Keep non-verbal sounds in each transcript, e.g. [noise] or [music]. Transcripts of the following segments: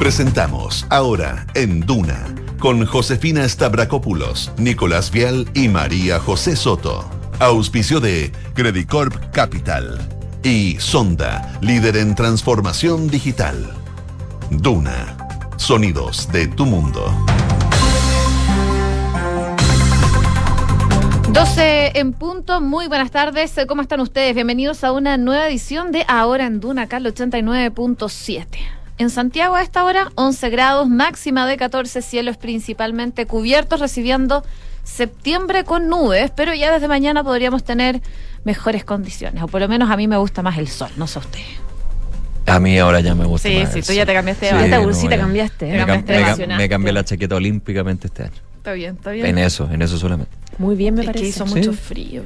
Presentamos ahora en Duna con Josefina Stavrakopoulos, Nicolás Vial y María José Soto. Auspicio de Credicorp Capital y Sonda, líder en transformación digital. Duna, sonidos de tu mundo. 12 en punto, muy buenas tardes, ¿cómo están ustedes? Bienvenidos a una nueva edición de Ahora en Duna, al 89.7. En Santiago a esta hora, 11 grados, máxima de 14, cielos principalmente cubiertos, recibiendo septiembre con nubes, pero ya desde mañana podríamos tener mejores condiciones, o por lo menos a mí me gusta más el sol, no sé usted. A mí ahora ya me gusta Sí, más sí, el tú ya te cambiaste de Sí. Esta no, bolsita cambiaste. Me, cam- Cambiaste, me me cambié la chaqueta olímpicamente este año. Está bien, está bien. En eso, en eso solamente. Muy bien, me es que parece. hizo Sí. mucho frío.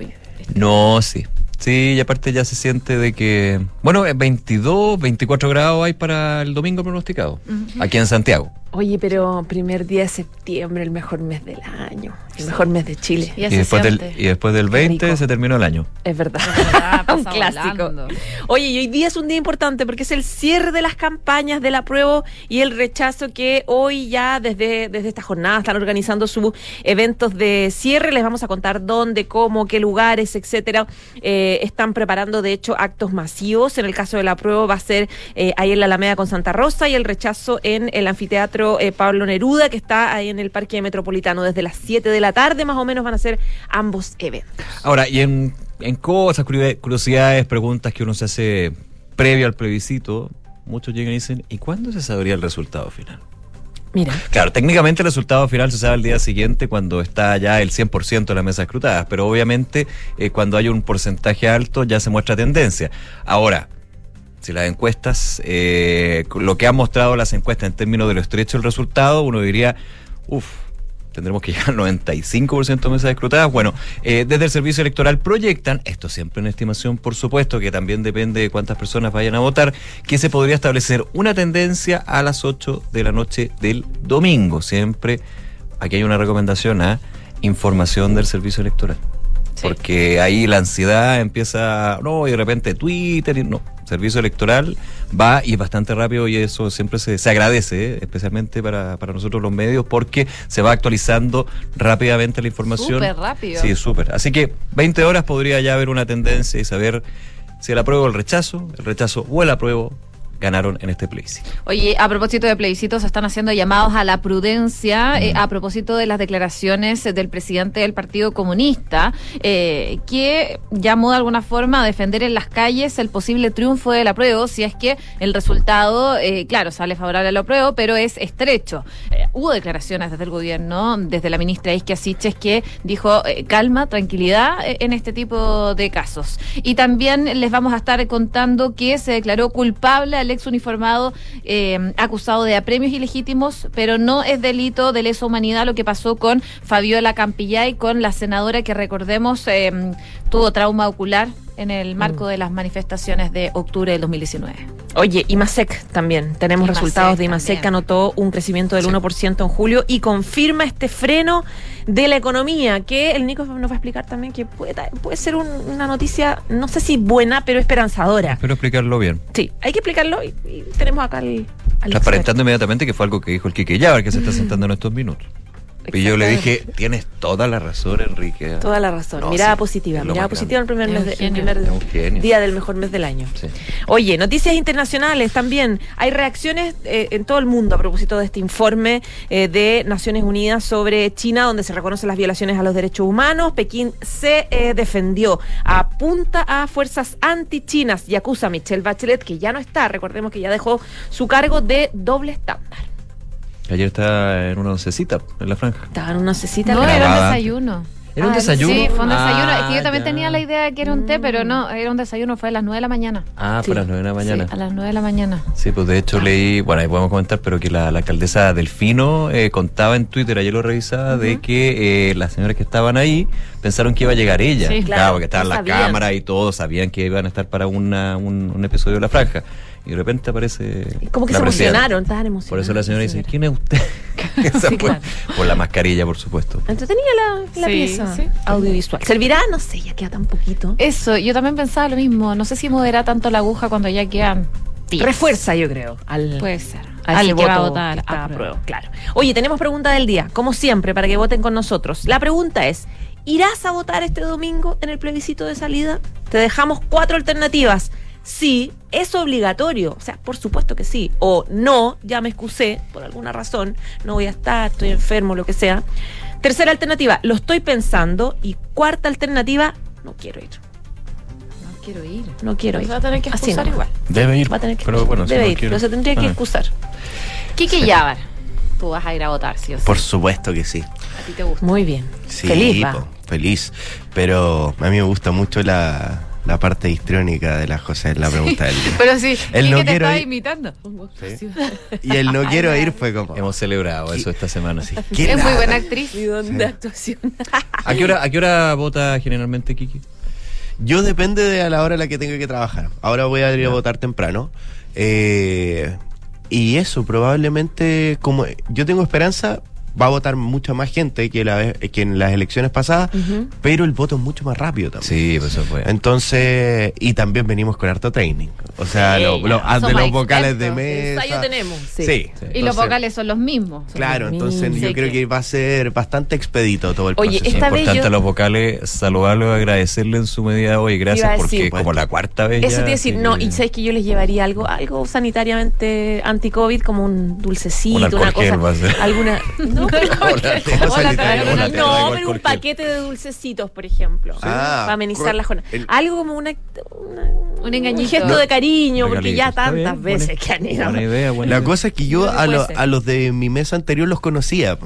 No, sí. Sí, y aparte ya se siente de que. Bueno, eh, 22, 24 grados hay para el domingo pronosticado. Aquí en Santiago. Oye, pero primer día de septiembre, el mejor mes del año, el mejor mes de Chile. Y después, del, y después del Qué 20 rico. se terminó el año. Es verdad. verdad, [laughs] un clásico. volando. Oye, y hoy día es un día importante porque es el cierre de las campañas del apruebo y el rechazo que hoy ya desde, desde esta jornada están organizando sus eventos de cierre. Les vamos a contar dónde, cómo, qué lugares, etcétera. Eh, están preparando, de hecho, actos masivos. En el caso del apruebo va a ser eh, ahí en la Alameda con Santa Rosa y el rechazo en el anfiteatro eh, Pablo Neruda, que está ahí en el Parque Metropolitano. Desde las 7 de la tarde, más o menos, van a ser ambos eventos. Ahora, y en, en cosas, curio- curiosidades, preguntas que uno se hace previo al plebiscito, muchos llegan y dicen, ¿y cuándo se sabría el resultado final? Mira. Claro, técnicamente el resultado final se sabe el día siguiente cuando está ya el 100% de las mesas escrutadas, pero obviamente eh, cuando hay un porcentaje alto ya se muestra tendencia. Ahora, si las encuestas, eh, lo que han mostrado las encuestas en términos de lo estrecho del resultado, uno diría, uff, tendremos que [laughs] llegar al 95% de mesas escrutadas. Bueno, eh, desde el Servicio Electoral proyectan, esto siempre en estimación, por supuesto, que también depende de cuántas personas vayan a votar, que se podría establecer una tendencia a las 8 de la noche del domingo. Siempre aquí hay una recomendación a información del Servicio Electoral. Porque ahí la ansiedad empieza, no, y de repente Twitter, y no. Servicio electoral va y es bastante rápido y eso siempre se, se agradece, ¿eh? especialmente para, para nosotros los medios, porque se va actualizando rápidamente la información. Súper rápido. Sí, súper. Así que 20 horas podría ya haber una tendencia y saber si el apruebo o el rechazo, el rechazo o el apruebo ganaron en este plebiscito. Oye, a propósito de plebiscitos, se están haciendo llamados a la prudencia eh, a propósito de las declaraciones del presidente del Partido Comunista, eh, que llamó de alguna forma a defender en las calles el posible triunfo del apruebo, si es que el resultado, eh, claro, sale favorable al apruebo, pero es estrecho. Hubo declaraciones desde el gobierno, desde la ministra Isquia Siches, que dijo calma, tranquilidad en este tipo de casos. Y también les vamos a estar contando que se declaró culpable al ex uniformado eh, acusado de apremios ilegítimos, pero no es delito de lesa humanidad lo que pasó con Fabiola Campillay, con la senadora que recordemos eh, tuvo trauma ocular en el marco de las manifestaciones de octubre del 2019. Oye, IMASEC también. Tenemos IMASEC resultados de IMASEC que anotó un crecimiento del 1% en julio y confirma este freno de la economía, que el Nico nos va a explicar también que puede, puede ser un- una noticia, no sé si buena, pero esperanzadora. Espero explicarlo bien. Sí, hay que explicarlo y, y tenemos acá al, al Transparentando inmediatamente que fue algo que dijo el Quique Llavar, que se está sentando en estos minutos. Y yo le dije, tienes toda la razón, Enrique. Toda la razón. No, mirada sí, positiva. Mirada positiva en el primer, Es mes de- el primer día del mejor mes del año. Sí. Oye, noticias internacionales también. Hay reacciones eh, en todo el mundo a propósito de este informe eh, de Naciones Unidas sobre China, donde se reconocen las violaciones a los derechos humanos. Pekín se eh, defendió, apunta a fuerzas anti-chinas y acusa a Michelle Bachelet, que ya no está, recordemos que ya dejó su cargo de doble estándar. Ayer estaba en una oncecita en la franja. Estaba en una cecita. No, pero- era un desayuno. ¿Era un Ah, desayuno? Sí, fue un desayuno. Ah, es que yo también ya. tenía la idea de que era un té, pero no, era un desayuno, fue a las 9 de la mañana. Ah, Sí. para las 9 de la mañana. Sí, a las 9 de la mañana. Sí, pues de hecho leí, bueno, ahí podemos comentar, pero que la, la alcaldesa Delfino eh, contaba en Twitter, ayer lo revisaba, de que eh, las señoras que estaban ahí pensaron que iba a llegar ella. Sí, claro, claro, porque estaban las cámaras y todos sabían que iban a estar para una, un, un episodio de La Franja. Y de repente aparece. Como que la se emocionaron, estaban emocionados. Por eso la señora dice, señora. ¿quién es usted? [laughs] [laughs] Esa Sí, fue- claro. Por la mascarilla, por supuesto. Entretenía la, la Sí, pieza sí. audiovisual. ¿Servirá? No sé, ya queda tan poquito. Eso, yo también pensaba lo mismo. No sé si modera tanto la aguja cuando ya quedan. Refuerza, yo creo. Al... Puede ser. Al ese que va a votar que está a prueba. apruebo, claro. Oye, tenemos pregunta del día, como siempre, para que voten con nosotros. La pregunta es, ¿irás a votar este domingo en el plebiscito de salida? Te dejamos cuatro alternativas. Sí, es obligatorio, o sea, por supuesto que sí. O no, ya me excusé por alguna razón, no voy a estar, estoy enfermo, lo que sea. Tercera alternativa, lo estoy pensando. Y cuarta alternativa, no quiero ir. No quiero ir. No quiero ir. Va a tener que Así excusar no. igual. Debe ir. Va a tener que pero excusar. bueno, si Debe no ir, quiere- pero se tendría que Ah. excusar. Kike Yabar, tú vas a ir a votar, sí o sí. Por supuesto que sí. A ti te gusta. Muy bien. Sí, Feliz va. po, feliz. Pero a mí me gusta mucho la, la parte histriónica de la José en la pregunta del día. [laughs] Pero sí, El no te quiero estaba ir. imitando. Sí. Y el no quiero ir fue como. Hemos celebrado eso esta semana. Sí. ¿qué [laughs] Es muy buena actriz. Mi don de actuación. ¿A qué hora, a qué hora vota generalmente Kiki? Yo depende de a la hora en la que tenga que trabajar. Ahora voy a ir a votar temprano. Eh, y eso, probablemente, como yo tengo esperanza, va a votar mucha más gente que, la, vez- que en las elecciones pasadas, pero el voto es mucho más rápido también. Sí, pues eso fue. Entonces, y también venimos con harto training. O sea, Sí, lo- lo- de los vocales de expertos. mesa. Ensayo tenemos. Sí. Sí. Y los vocales son los mismos. Claro, los entonces mismos. yo Sí, creo que- que va a ser bastante expedito todo el Oye, proceso. esta vez Importante yo- a los vocales saludarlos, agradecerle en su medida de hoy. Gracias, porque decir, es como la cuarta vez. Eso ya, te decir, no, y sabes que yo les llevaría algo, algo sanitariamente anti-COVID, como un dulcecito, Un alcohol una cosa. gel va a ser. Alguna. [laughs] No, pero- Hola, Hola, sanitaria, Carolina. hola, no, pero un paquete de dulcecitos, por ejemplo. Ah, para amenizar la jornada. el- Algo como una, una- Un engañito. gesto de cariño, porque Regalito. ya bien, tantas veces buena- que han ido. Buena idea, buena La idea. cosa es que yo a, lo- los de mi mesa anterior los conocía.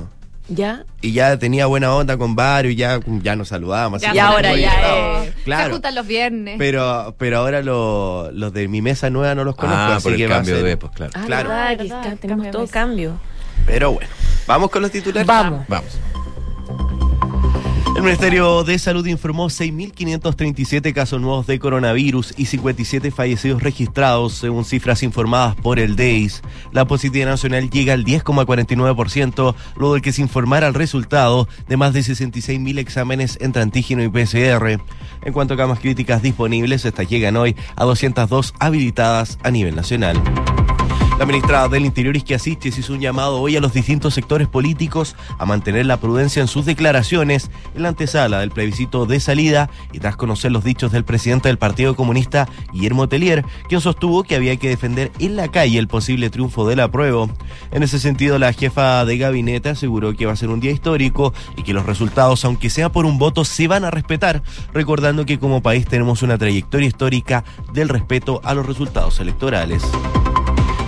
¿Ya? Y ya tenía buena onda con varios, ya, ya nos saludábamos. Ya Y ahora ya Se Claro. juntan los viernes. Pero, pero ahora lo- los de mi mesa nueva no los conozco, Ah, así por el que cambio de, pues claro. Ah, Claro. verdad, que Verdad, tenemos cambio todo de cambio. Pero bueno, vamos con los titulares. Vamos. Vamos. El Ministerio de Salud informó 6.537 casos nuevos de coronavirus y 57 fallecidos registrados, según cifras informadas por el DEIS. La positividad nacional llega al 10,49%, luego de que se informara el resultado de más de 66.000 exámenes entre antígeno y PCR. En cuanto a camas críticas disponibles, estas llegan hoy a 202 habilitadas a nivel nacional. La ministra del Interior, Isquia Siches, hizo un llamado hoy a los distintos sectores políticos a mantener la prudencia en sus declaraciones en la antesala del plebiscito de salida y tras conocer los dichos del presidente del Partido Comunista, Guillermo Telier, quien sostuvo que había que defender en la calle el posible triunfo del apruebo. En ese sentido, la jefa de gabinete aseguró que va a ser un día histórico y que los resultados, aunque sea por un voto, se van a respetar, recordando que como país tenemos una trayectoria histórica del respeto a los resultados electorales.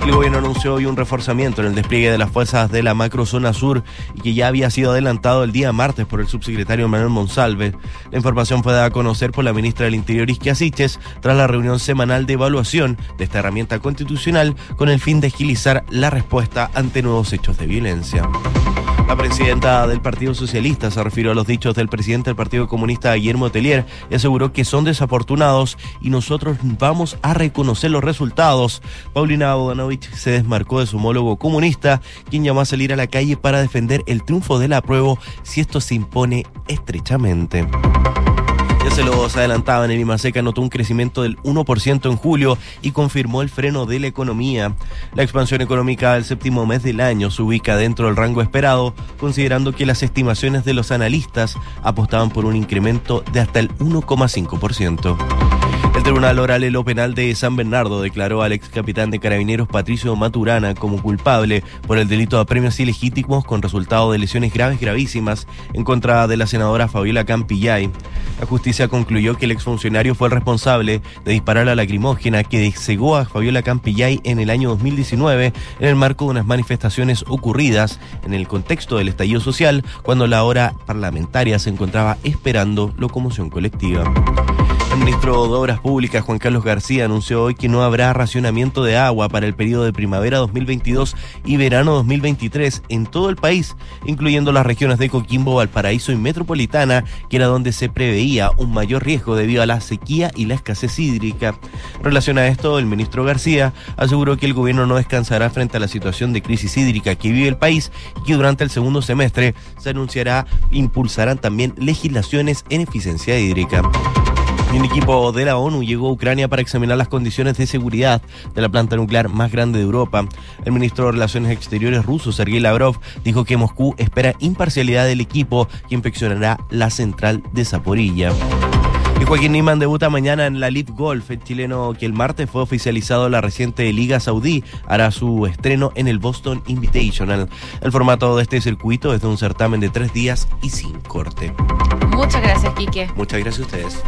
El gobierno anunció hoy un reforzamiento en el despliegue de las fuerzas de la macrozona sur y que ya había sido adelantado el día martes por el subsecretario Manuel Monsalve. La información fue dada a conocer por la ministra del Interior Isquia Siches tras la reunión semanal de evaluación de esta herramienta constitucional con el fin de agilizar la respuesta ante nuevos hechos de violencia. La presidenta del Partido Socialista se refirió a los dichos del presidente del Partido Comunista, Guillermo Telier, y aseguró que son desafortunados y nosotros vamos a reconocer los resultados. Paulina Bodanovich se desmarcó de su homólogo comunista, quien llamó a salir a la calle para defender el triunfo del apruebo si esto se impone estrechamente. Se los adelantaba, en el Imaseca notó un crecimiento del 1% en julio y confirmó el freno de la economía. La expansión económica del séptimo mes del año se ubica dentro del rango esperado, considerando que las estimaciones de los analistas apostaban por un incremento de hasta el 1,5%. El Tribunal Oral en lo Penal de San Bernardo declaró al ex capitán de carabineros Patricio Maturana como culpable por el delito de premios ilegítimos con resultado de lesiones graves gravísimas en contra de la senadora Fabiola Campillay. La justicia concluyó que el exfuncionario fue el responsable de disparar la lacrimógena que cegó a Fabiola Campillay en el año 2019 en el marco de unas manifestaciones ocurridas en el contexto del estallido social cuando la hora parlamentaria se encontraba esperando locomoción colectiva. Ministro de Obras Públicas, Juan Carlos García, anunció hoy que no habrá racionamiento de agua para el periodo de primavera 2022 y verano 2023 en todo el país, incluyendo las regiones de Coquimbo, Valparaíso y Metropolitana, que era donde se preveía un mayor riesgo debido a la sequía y la escasez hídrica. En relación a esto, el ministro García aseguró que el gobierno no descansará frente a la situación de crisis hídrica que vive el país y que durante el segundo semestre se anunciará impulsarán también legislaciones en eficiencia hídrica. Y un equipo de la ONU llegó a Ucrania para examinar las condiciones de seguridad de la planta nuclear más grande de Europa. El ministro de Relaciones Exteriores ruso, Sergei Lavrov, dijo que Moscú espera imparcialidad del equipo que inspeccionará la central de Zaporilla. Y Joaquín Niman debuta mañana en la Live Golf. El chileno que el martes fue oficializado en la reciente Liga Saudí hará su estreno en el Boston Invitational. El formato de este circuito es de un certamen de tres días y sin corte. Muchas gracias, Quique. Muchas gracias a ustedes.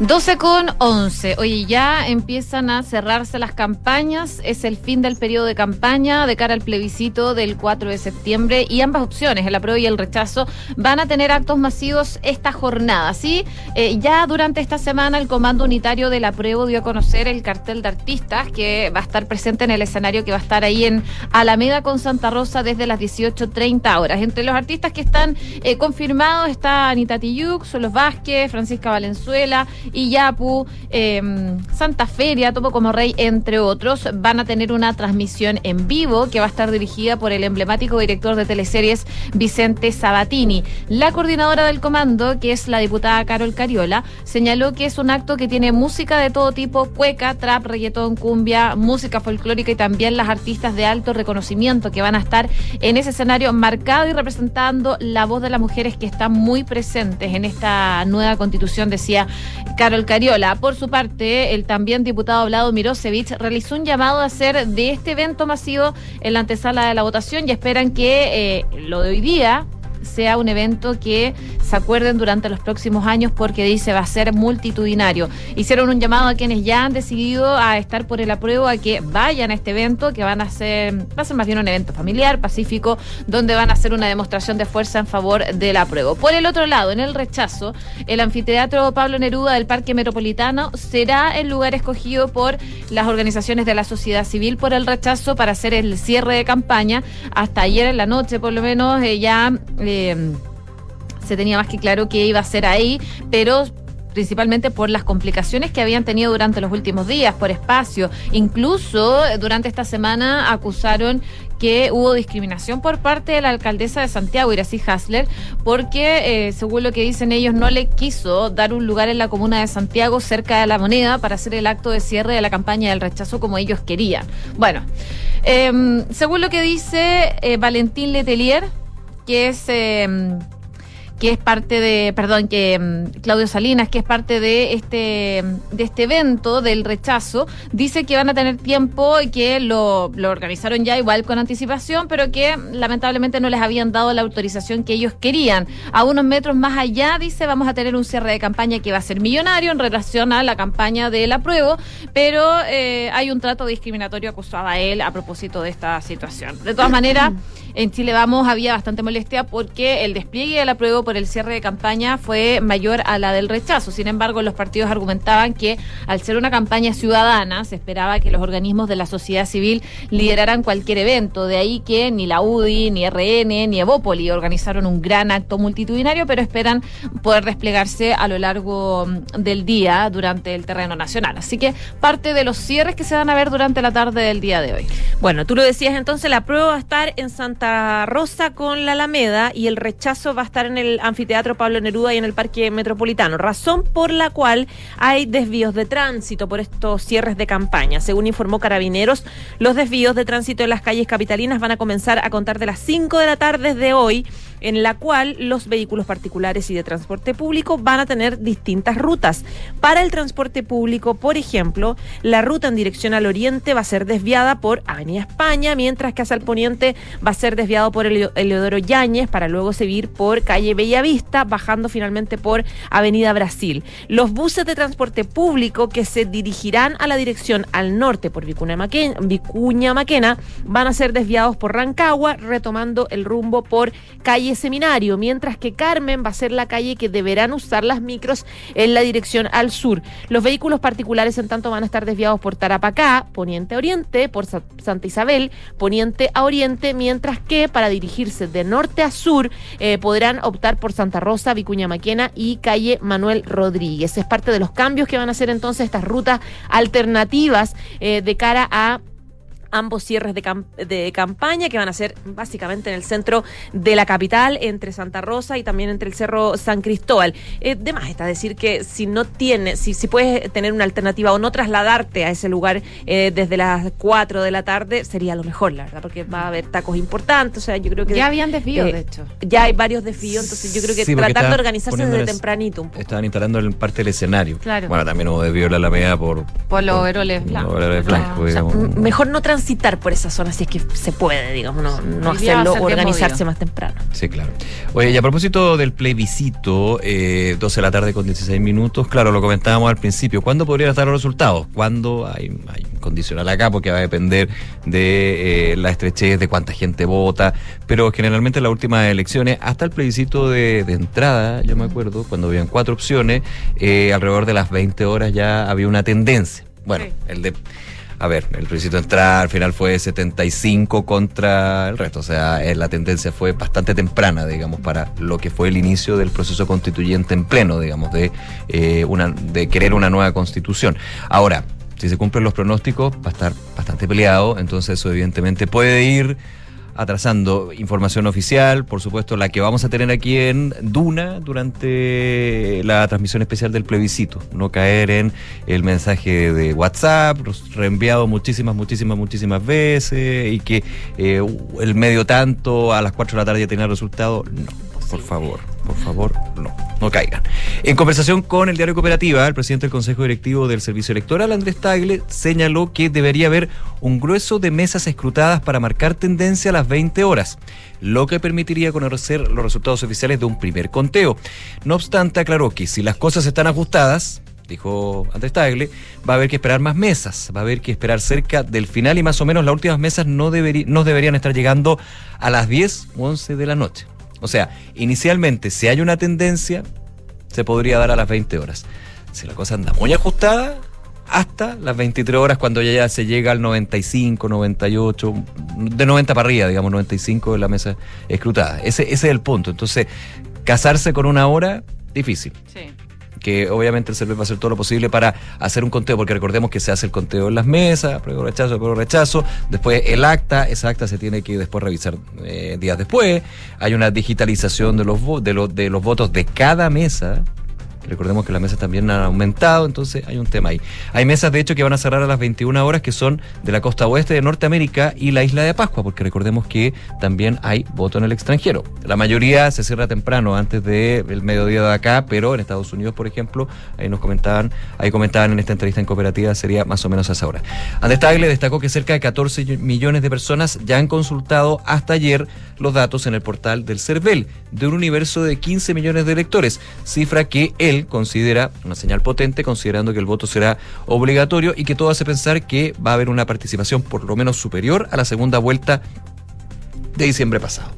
12 con 11. Oye, ya empiezan a cerrarse las campañas. Es el fin del periodo de campaña de cara al plebiscito del 4 de septiembre y ambas opciones, el apruebo y el rechazo, van a tener actos masivos esta jornada. Sí, eh, ya durante esta semana el Comando Unitario del apruebo dio a conocer el cartel de artistas que va a estar presente en el escenario que va a estar ahí en Alameda con Santa Rosa desde las 18.30 horas. Entre los artistas que están eh, confirmados está Anita Tiyuk, Solos Vázquez, Francisca Valenzuela, Iyapu, eh, Santa Feria, Topo como Rey, entre otros, van a tener una transmisión en vivo que va a estar dirigida por el emblemático director de teleseries Vicente Sabatini. La coordinadora del comando, que es la diputada Carol Cariola, señaló que es un acto que tiene música de todo tipo, cueca, trap, reggaetón, cumbia, música folclórica y también las artistas de alto reconocimiento que van a estar en ese escenario marcado y representando la voz de las mujeres que están muy presentes en esta nueva constitución, decía Carol Cariola. Por su parte, el también diputado Vlado Mirosevich realizó un llamado a hacer de este evento masivo en la antesala de la votación y esperan que eh, lo de hoy día sea un evento que se acuerden durante los próximos años porque dice va a ser multitudinario. Hicieron un llamado a quienes ya han decidido a estar por el apruebo a que vayan a este evento, que van a ser, va a ser más bien un evento familiar, pacífico, donde van a hacer una demostración de fuerza en favor del apruebo. Por el otro lado, en el rechazo, el anfiteatro Pablo Neruda del Parque Metropolitano será el lugar escogido por las organizaciones de la sociedad civil por el rechazo para hacer el cierre de campaña. Hasta ayer en la noche, por lo menos, eh, ya eh, se tenía más que claro que iba a ser ahí, pero principalmente por las complicaciones que habían tenido durante los últimos días, por espacio. Incluso eh, durante esta semana acusaron que hubo discriminación por parte de la alcaldesa de Santiago, Iracy Hasler, porque, eh, según lo que dicen ellos, no le quiso dar un lugar en la comuna de Santiago cerca de la moneda para hacer el acto de cierre de la campaña del rechazo como ellos querían. Bueno, em, según lo que dice eh, Valentín Letelier, que es eh, que es parte de, perdón, que mm, Claudio Salinas, que es parte de este, de este evento del rechazo, dice que van a tener tiempo y que lo, lo organizaron ya igual con anticipación, pero que lamentablemente no les habían dado la autorización que ellos querían. A unos metros más allá, dice, vamos a tener un cierre de campaña que va a ser millonario en relación a la campaña del apruebo, pero eh, hay un trato discriminatorio acusado a él a propósito de esta situación. De todas maneras, [clears throat] en Chile Vamos había bastante molestia porque el despliegue del apruebo por el cierre de campaña fue mayor a la del rechazo. Sin embargo, los partidos argumentaban que al ser una campaña ciudadana se esperaba que los organismos de la sociedad civil lideraran cualquier evento. De ahí que ni la UDI, ni RN, ni Evópoli organizaron un gran acto multitudinario, pero esperan poder desplegarse a lo largo mm, del día durante el terreno nacional. Así que parte de los cierres que se van a ver durante la tarde del día de hoy. Bueno, tú lo decías entonces, la prueba va a estar en Santa Rosa con la Alameda y el rechazo va a estar en el anfiteatro Pablo Neruda y en el Parque Metropolitano, razón por la cual hay desvíos de tránsito por estos cierres de campaña. Según informó Carabineros, los desvíos de tránsito en las calles capitalinas van a comenzar a contar de las 5 de la tarde de hoy en la cual los vehículos particulares y de transporte público van a tener distintas rutas. Para el transporte público, por ejemplo, la ruta en dirección al oriente va a ser desviada por Avenida España, mientras que hacia el poniente va a ser desviado por el Eleodoro Yáñez para luego seguir por calle Bellavista, bajando finalmente por Avenida Brasil. Los buses de transporte público que se dirigirán a la dirección al norte por Vicuña Maquena, Vicuña Maquena van a ser desviados por Rancagua, retomando el rumbo por calle Seminario, mientras que Carmen va a ser la calle que deberán usar las micros en la dirección al sur. Los vehículos particulares, en tanto, van a estar desviados por Tarapacá, poniente a oriente, por Santa Isabel, poniente a oriente, mientras que para dirigirse de norte a sur eh, podrán optar por Santa Rosa, Vicuña Maquena y calle Manuel Rodríguez. Es parte de los cambios que van a hacer entonces estas rutas alternativas eh, de cara a ambos cierres de, cam- de campaña que van a ser básicamente en el centro de la capital, entre Santa Rosa y también entre el Cerro San Cristóbal. Eh, de más está decir que si no tienes, si, si puedes tener una alternativa o no trasladarte a ese lugar eh, desde las 4 de la tarde, sería lo mejor, la verdad, porque va a haber tacos importantes. O sea, yo creo que. Ya habían desvíos, eh, de hecho. Ya hay varios desvíos, entonces yo creo que Sí, tratar de organizarse desde tempranito un poco. Estaban instalando en parte del escenario. Claro. Bueno, también hubo desvío en la Alameda por... Por los overoles los blancos. mejor no transitar por esa zona si es que se puede, digamos, no, hacerlo o organizarse más temprano. Sí, claro. Oye, y a propósito del plebiscito, eh, 12 de la tarde con 16 minutos, claro, lo comentábamos al principio. ¿Cuándo podrían estar los resultados? ¿Cuándo? Hay, hay un condicional acá porque va a depender de eh, la estrechez, de cuánta gente vota, pero generalmente en las últimas elecciones, hasta el plebiscito de, de entrada, yo me acuerdo, cuando habían cuatro opciones, eh, alrededor de las 20 horas ya había una tendencia. Bueno, Sí. el de... A ver, el plebiscito de entrada al final fue 75 contra el resto, o sea, eh, la tendencia fue bastante temprana, digamos, para lo que fue el inicio del proceso constituyente en pleno, digamos, de, eh, una, de querer una nueva constitución. Ahora, si se cumplen los pronósticos, va a estar bastante peleado, entonces eso evidentemente puede ir atrasando información oficial, por supuesto la que vamos a tener aquí en Duna durante la transmisión especial del plebiscito, no caer en el mensaje de WhatsApp, reenviado muchísimas, muchísimas, muchísimas veces y que eh, el medio tanto a las 4 de la tarde ya tenga el resultado, no, por favor, por favor, no, no caigan. En conversación con el diario Cooperativa, el presidente del Consejo Directivo del Servicio Electoral, Andrés Tagle, señaló que debería haber un grueso de mesas escrutadas para marcar tendencia a las 20 horas, lo que permitiría conocer los resultados oficiales de un primer conteo. No obstante, aclaró que si las cosas están ajustadas, dijo Andrés Tagle, va a haber que esperar más mesas, va a haber que esperar cerca del final y más o menos las últimas mesas no, deberi- no deberían estar llegando a las 10 u 11 de la noche. O sea, inicialmente, si hay una tendencia, se podría dar a las 20 horas. Si la cosa anda muy ajustada, hasta las 23 horas cuando ya, se llega al 95, 98, de 90 para arriba, digamos, 95 de la mesa escrutada. Ese, ese es el punto. Entonces, casarse con una hora, difícil Sí. Que obviamente el CERVEL va a hacer todo lo posible para hacer un conteo, porque recordemos que se hace el conteo en las mesas, prueba rechazo, prueba rechazo, después el acta, esa acta se tiene que después revisar eh, días después, hay una digitalización de los, de, los de los votos de cada mesa. Recordemos que las mesas también han aumentado, entonces hay un tema ahí. Hay mesas, de hecho, que van a cerrar a las 21 horas, que son de la costa oeste de Norteamérica y la isla de Pascua, porque recordemos que también hay voto en el extranjero. La mayoría se cierra temprano, antes del mediodía de acá, pero en Estados Unidos, por ejemplo, ahí nos comentaban, ahí comentaban en esta entrevista en cooperativa, sería más o menos a esa hora. Andrés Tagle destacó que cerca de 14 millones de personas ya han consultado hasta ayer los datos en el portal del CERVEL, de un universo de 15 millones de electores, cifra que él considera una señal potente, considerando que el voto será obligatorio y que todo hace pensar que va a haber una participación por lo menos superior a la segunda vuelta de diciembre pasado.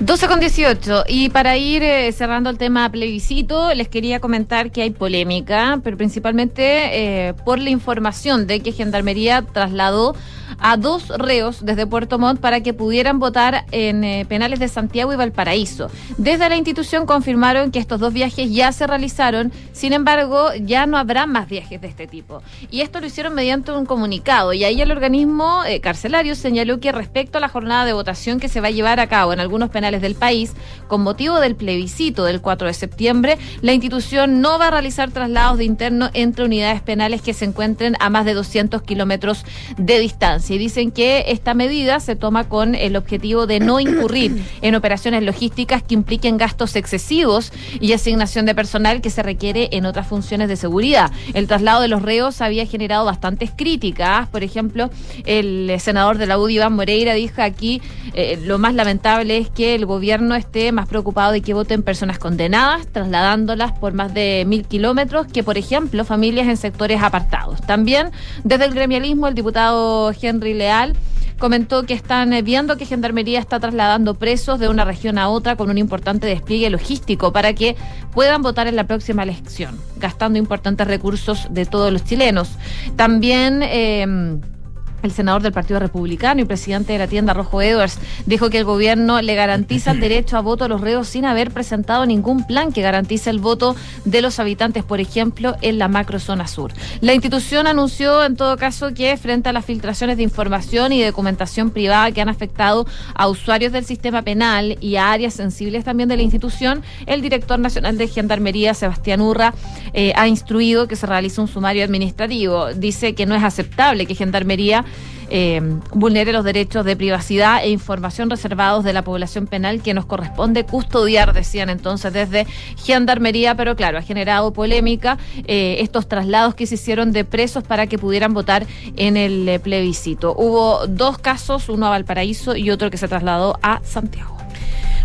12 con 18. Y para ir eh, cerrando el tema plebiscito, les quería comentar que hay polémica, pero principalmente eh, por la información de que Gendarmería trasladó a dos reos desde Puerto Montt para que pudieran votar en eh, penales de Santiago y Valparaíso. Desde la institución confirmaron que estos dos viajes ya se realizaron, sin embargo, ya no habrá más viajes de este tipo. Y esto lo hicieron mediante un comunicado. Y ahí el organismo eh, carcelario señaló que respecto a la jornada de votación que se va a llevar a cabo en algunos penales del país, con motivo del plebiscito del 4 de septiembre, la institución no va a realizar traslados de interno entre unidades penales que se encuentren a más de 200 kilómetros de distancia. Y dicen que esta medida se toma con el objetivo de no incurrir [coughs] en operaciones logísticas que impliquen gastos excesivos y asignación de personal que se requiere en otras funciones de seguridad. El traslado de los reos había generado bastantes críticas. Por ejemplo, el senador de la UDI, Iván Moreira, dijo aquí eh, lo más lamentable es que el gobierno esté más preocupado de que voten personas condenadas, trasladándolas por más de mil kilómetros, que por ejemplo familias en sectores apartados. También desde el gremialismo, el diputado Henry Leal comentó que están eh, viendo que Gendarmería está trasladando presos de una región a otra con un importante despliegue logístico para que puedan votar en la próxima elección, gastando importantes recursos de todos los chilenos. También... Eh, el senador del Partido Republicano y presidente de la tienda Rojo Edwards, dijo que el gobierno le garantiza el derecho a voto a los reos sin haber presentado ningún plan que garantice el voto de los habitantes, por ejemplo, en la macrozona sur. La institución anunció, en todo caso, que frente a las filtraciones de información y documentación privada que han afectado a usuarios del sistema penal y a áreas sensibles también de la institución, el director nacional de Gendarmería, Sebastián Urra, eh, ha instruido que se realice un sumario administrativo. Dice que no es aceptable que Gendarmería eh, vulnere los derechos de privacidad e información reservados de la población penal que nos corresponde custodiar, decían entonces desde Gendarmería, pero claro, ha generado polémica eh, estos traslados que se hicieron de presos para que pudieran votar en el eh, plebiscito. Hubo dos casos, uno a Valparaíso y otro que se trasladó a Santiago.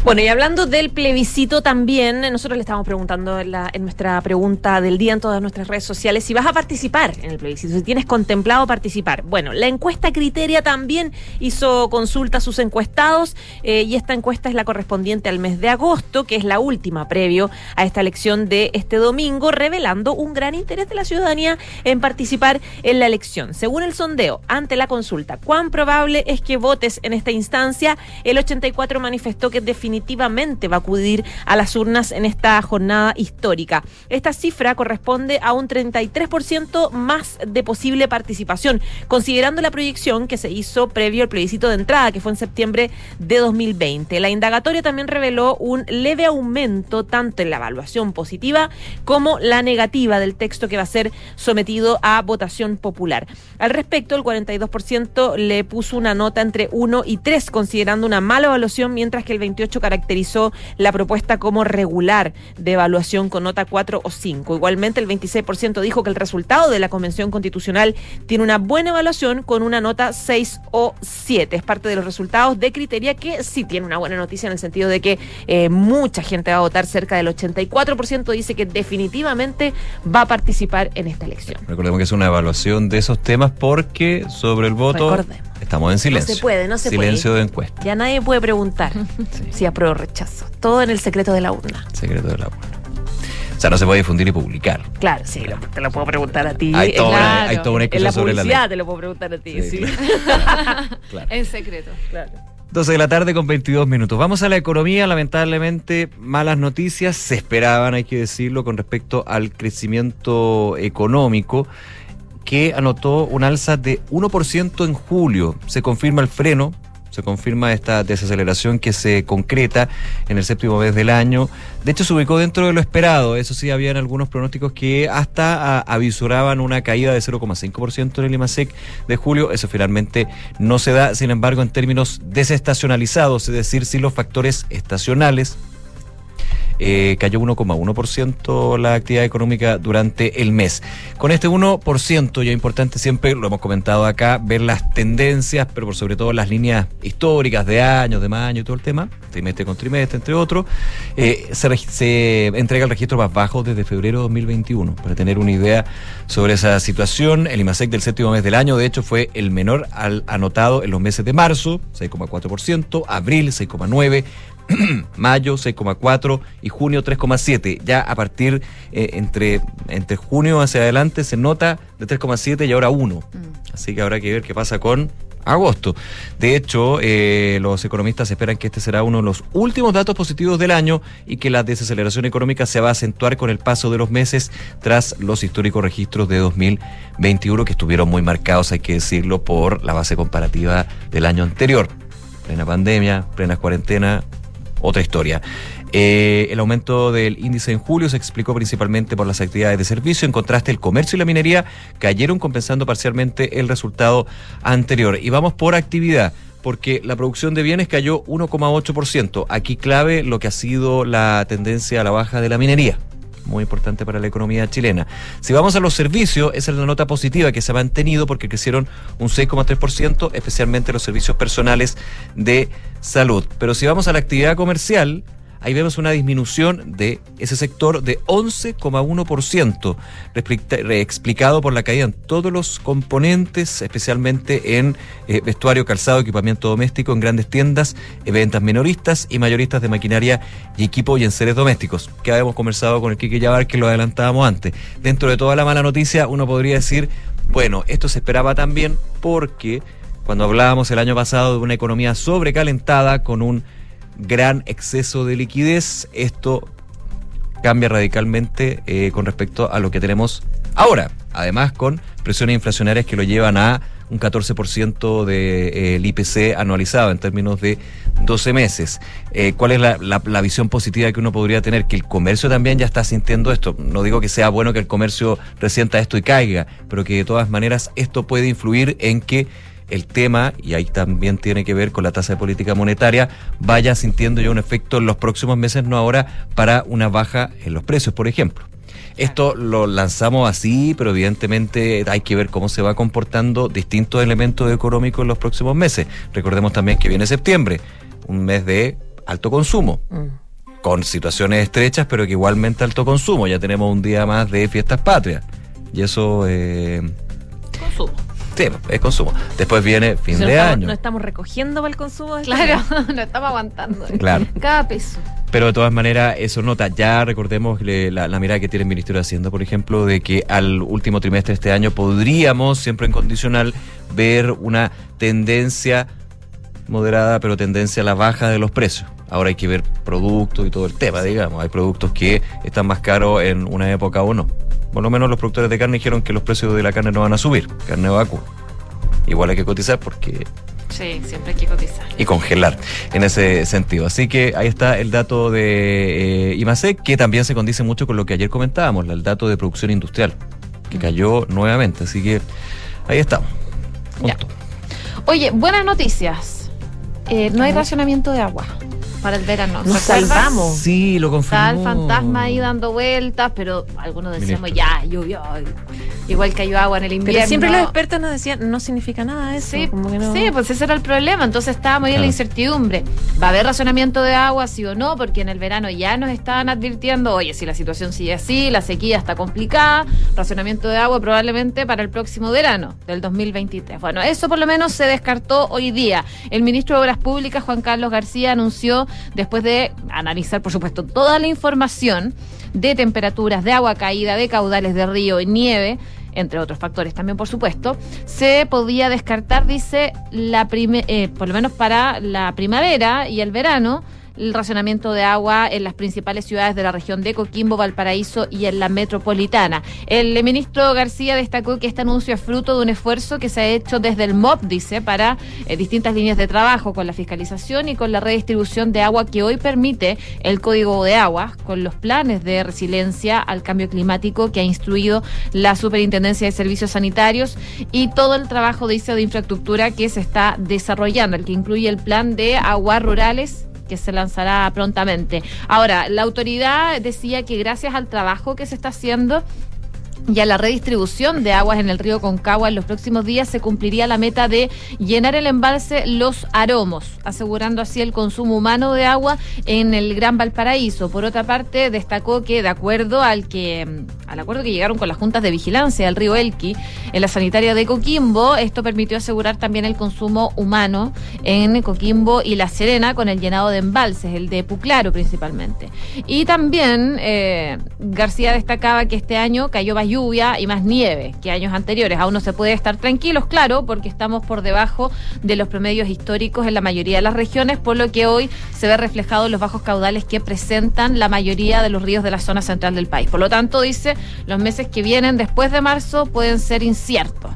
Bueno, y hablando del plebiscito también, nosotros le estamos preguntando en, nuestra pregunta del día en todas nuestras redes sociales si vas a participar en el plebiscito, si tienes contemplado participar. Bueno, la encuesta Criteria también hizo consulta a sus encuestados eh, y esta encuesta es la correspondiente al mes de agosto, que es la última previo a esta elección de este domingo, revelando un gran interés de la ciudadanía en participar en la elección. Según el sondeo, ante la consulta, ¿cuán probable es que votes en esta instancia? El 84 manifestó que definitivamente definitivamente va a acudir a las urnas en esta jornada histórica. Esta cifra corresponde a un 33% más de posible participación, considerando la proyección que se hizo previo al plebiscito de entrada, que fue en septiembre de 2020. La indagatoria también reveló un leve aumento tanto en la evaluación positiva como la negativa del texto que va a ser sometido a votación popular. Al respecto, el 42% le puso una nota entre 1 y 3, considerando una mala evaluación, mientras que el 28 caracterizó la propuesta como regular de evaluación con nota 4 o 5. Igualmente, el 26% dijo que el resultado de la Convención Constitucional tiene una buena evaluación con una nota 6 o 7. Es parte de los resultados de Criteria que sí tiene una buena noticia en el sentido de que eh, mucha gente va a votar, cerca del 84% dice que definitivamente va a participar en esta elección. Recordemos que es una evaluación de esos temas porque sobre el voto... Recordemos Estamos en silencio. No se puede, no se silencio de encuesta. Ya nadie puede preguntar [laughs] si apruebo o rechazo. Todo en el secreto de la urna. Secreto de la urna. O sea, no se puede difundir y publicar. Claro, sí, te lo puedo preguntar a ti. Hay todo claro. hay una en la sobre publicidad te lo puedo preguntar a ti, sí. [laughs] claro. En secreto. Claro. 12 de la tarde con 22 minutos. Vamos a la economía, lamentablemente malas noticias se esperaban, hay que decirlo, con respecto al crecimiento económico que anotó un alza de 1% en julio. Se confirma el freno, se confirma esta desaceleración que se concreta en el séptimo mes del año. De hecho, se ubicó dentro de lo esperado. Eso sí, habían algunos pronósticos que hasta avisuraban una caída de 0,5% en el IMASEC de julio. Eso finalmente no se da, sin embargo, en términos desestacionalizados, es decir, sin los factores estacionales eh, cayó 1,1% la actividad económica durante el mes. Con este 1%, ya importante siempre, lo hemos comentado acá, ver las tendencias, pero por sobre todo las líneas históricas de años, de año y todo el tema, trimestre con trimestre, entre otros, eh, se, se, entrega el registro más bajo desde febrero de 2021. Para tener una idea sobre esa situación, el IMASEC del séptimo mes del año, de hecho, fue el menor al anotado en los meses de marzo, 6,4%, abril 6,9%, [clears throat] mayo 6,4 y junio 3,7. Ya a partir eh, entre, entre junio hacia adelante se nota de 3,7 y ahora 1. Mm. Así que habrá que ver qué pasa con agosto. De hecho, eh, los economistas esperan que este será uno de los últimos datos positivos del año y que la desaceleración económica se va a acentuar con el paso de los meses tras los históricos registros de 2021 que estuvieron muy marcados, hay que decirlo, por la base comparativa del año anterior. Plena pandemia, plena cuarentena, otra historia. Eh, el aumento del índice en julio se explicó principalmente por las actividades de servicio. En contraste, el comercio y la minería cayeron compensando parcialmente el resultado anterior. Y vamos por actividad porque la producción de bienes cayó 1,8%. Aquí clave lo que ha sido la tendencia a la baja de la minería muy importante para la economía chilena. Si vamos a los servicios, esa es la nota positiva que se ha mantenido porque crecieron un 6,3%, especialmente los servicios personales de salud. Pero si vamos a la actividad comercial, ahí vemos una disminución de ese sector de 11,1%, explicado por la caída en todos los componentes, especialmente en eh, vestuario, calzado, equipamiento doméstico, en grandes tiendas, eh, ventas minoristas y mayoristas de maquinaria y equipo y en seres domésticos, que habíamos conversado con el Kike Yabar, que lo adelantábamos antes. Dentro de toda la mala noticia, uno podría decir Bueno, esto se esperaba también porque cuando hablábamos el año pasado de una economía sobrecalentada con un gran exceso de liquidez, esto cambia radicalmente eh, con respecto a lo que tenemos ahora. Además, con presiones inflacionarias que lo llevan a un 14% del de, eh, IPC anualizado en términos de 12 meses. Eh, ¿Cuál es la, la, la, visión positiva que uno podría tener? Que el comercio también ya está sintiendo esto. No digo que sea bueno que el comercio resienta esto y caiga, pero que de todas maneras esto puede influir en que el tema, y ahí también tiene que ver con la tasa de política monetaria, vaya sintiendo ya un efecto en los próximos meses, no ahora, para una baja en los precios, por ejemplo. Esto lo lanzamos así, pero evidentemente hay que ver cómo se va comportando distintos elementos económicos en los próximos meses. Recordemos también que viene septiembre, un mes de alto consumo. Mm. con situaciones estrechas, pero que igualmente alto consumo. Ya tenemos un día más de fiestas patrias. Y eso... Eh, consumo. Sí, es consumo. Después viene fin no de estamos, año. No estamos recogiendo para el consumo. Claro, [laughs] no estamos aguantando. Claro. Cada peso. Pero de todas maneras, eso nota. Ya recordemos la, la, mirada que tiene el Ministerio de Hacienda, por ejemplo, de que al último trimestre de este año podríamos, siempre en condicional, ver una tendencia moderada, pero tendencia a la baja de los precios. Ahora hay que ver productos y todo el tema, digamos. Hay productos que están más caros en una época o no. Por lo menos los productores de carne dijeron que los precios de la carne no van a subir, carne vacua. Igual hay que cotizar porque Sí, siempre hay que cotizar. Y congelar en ese sentido. Así que ahí está el dato de eh, IMASEC, que también se condice mucho con lo que ayer comentábamos, el dato de producción industrial, que cayó nuevamente. Así que ahí estamos. Oye, buenas noticias. Eh, no hay racionamiento de agua para el verano. Nos salvamos. Sí, lo confirmó. Está el fantasma ahí dando vueltas, pero algunos decíamos, Ministro. ya, llovió. Igual cayó agua en el invierno. Pero siempre los expertos nos decían, no significa nada eso. Sí, como que no... sí, pues ese era el problema. Entonces estábamos ahí en la incertidumbre. ¿Va a haber racionamiento de agua, sí o no? Porque en el verano ya nos estaban advirtiendo, oye, si la situación sigue así, la sequía está complicada, racionamiento de agua probablemente para el próximo verano del 2023. Bueno, eso por lo menos se descartó hoy día. El ministro de Obras Públicas, Juan Carlos García, anunció, después de analizar, por supuesto, toda la información de temperaturas, de agua caída, de caudales de río y nieve, entre otros factores también, por supuesto, se podía descartar, dice, la prime- eh, por lo menos para la primavera y el verano, el racionamiento de agua en las principales ciudades de la región de Coquimbo, Valparaíso y en la metropolitana. El ministro García destacó que este anuncio es fruto de un esfuerzo que se ha hecho desde el MOP, dice, para eh, distintas líneas de trabajo, con la fiscalización y con la redistribución de agua que hoy permite el Código de Aguas, con los planes de resiliencia al cambio climático que ha instruido la Superintendencia de Servicios Sanitarios y todo el trabajo, dice, de infraestructura que se está desarrollando, el que incluye el plan de aguas rurales que se lanzará prontamente. Ahora, la autoridad decía que gracias al trabajo que se está haciendo y a la redistribución de aguas en el río Concagua en los próximos días se cumpliría la meta de llenar el embalse Los Aromos, asegurando así el consumo humano de agua en el Gran Valparaíso. Por otra parte, destacó que de acuerdo al que mm, al acuerdo que llegaron con las juntas de vigilancia del río Elqui en la sanitaria de Coquimbo, esto permitió asegurar también el consumo humano en Coquimbo y La Serena con el llenado de embalses, el de Puclaro principalmente. Y también eh, García destacaba que este año cayó lluvia y más nieve que años anteriores. Aún no se puede estar tranquilos, claro, porque estamos por debajo de los promedios históricos en la mayoría de las regiones, por lo que hoy se ve reflejado en los bajos caudales que presentan la mayoría de los ríos de la zona central del país. Por lo tanto, dice, los meses que vienen después de marzo pueden ser inciertos.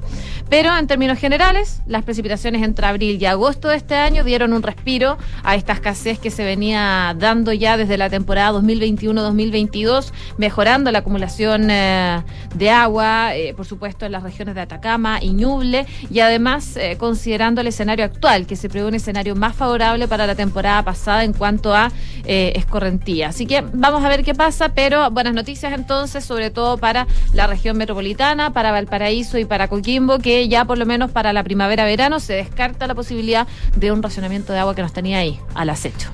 Pero en términos generales, las precipitaciones entre abril y agosto de este año dieron un respiro a esta escasez que se venía dando ya desde la temporada 2021-2022, mejorando la acumulación eh, de agua, eh, por supuesto, en las regiones de Atacama y Ñuble, y además eh, considerando el escenario actual, que se prevé un escenario más favorable para la temporada pasada en cuanto a escorrentía. Así que vamos a ver qué pasa, pero buenas noticias entonces, sobre todo para la región metropolitana, para Valparaíso y para Coquimbo, que ya por lo menos para la primavera-verano se descarta la posibilidad de un racionamiento de agua que nos tenía ahí al acecho.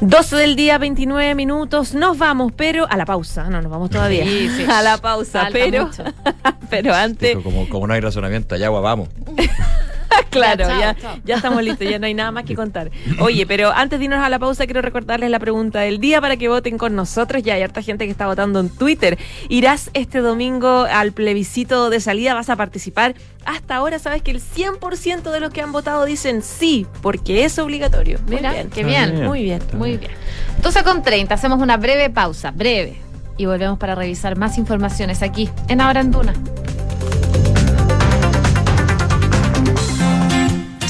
12 del día, 29 minutos. Nos vamos, pero a la pausa. No, nos vamos todavía. Sí, sí. [laughs] A la pausa, Falta pero, mucho. [laughs] pero antes. Como, como no hay razonamiento, allá agua vamos. [laughs] [laughs] Claro, chao, ya, chao. ya estamos listos, ya no hay nada más que contar. Oye, pero antes de irnos a la pausa, quiero recordarles la pregunta del día para que voten con nosotros. Ya hay harta gente que está votando en Twitter. ¿Irás este domingo al plebiscito de salida? ¿Vas a participar? Hasta ahora sabes que el 100% de los que han votado dicen sí, porque es obligatorio. Muy Mira, bien. qué bien. bien. Muy bien. Muy bien. 12 con 30, hacemos una breve pausa, breve. Y volvemos para revisar más informaciones aquí, en Ahora en Duna.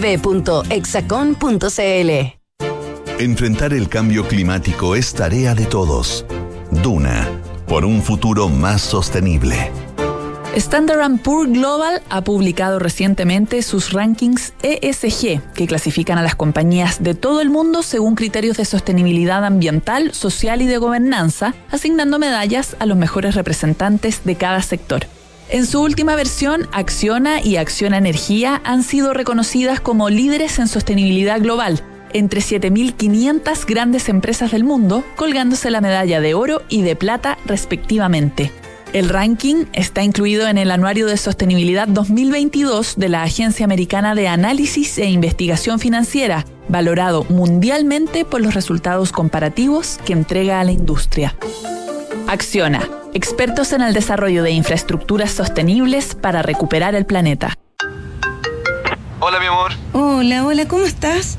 www.hexacon.cl. Enfrentar el cambio climático es tarea de todos. Duna, por un futuro más sostenible. Standard Poor's Global ha publicado recientemente sus rankings ESG, que clasifican a las compañías de todo el mundo según criterios de sostenibilidad ambiental, social y de gobernanza, asignando medallas a los mejores representantes de cada sector. En su última versión, Acciona y Acciona Energía han sido reconocidas como líderes en sostenibilidad global, entre 7.500 grandes empresas del mundo, colgándose la medalla de oro y de plata respectivamente. El ranking está incluido en el Anuario de Sostenibilidad 2022 de la Agencia Americana de Análisis e Investigación Financiera, valorado mundialmente por los resultados comparativos que entrega a la industria. Acciona, expertos en el desarrollo de infraestructuras sostenibles para recuperar el planeta. Hola, mi amor. Hola, hola, ¿cómo estás?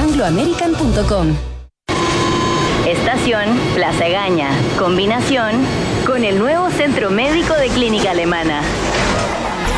chile.angloamerican.com. Estación Plaza Gaña. Combinación con el nuevo Centro Médico de Clínica Alemana.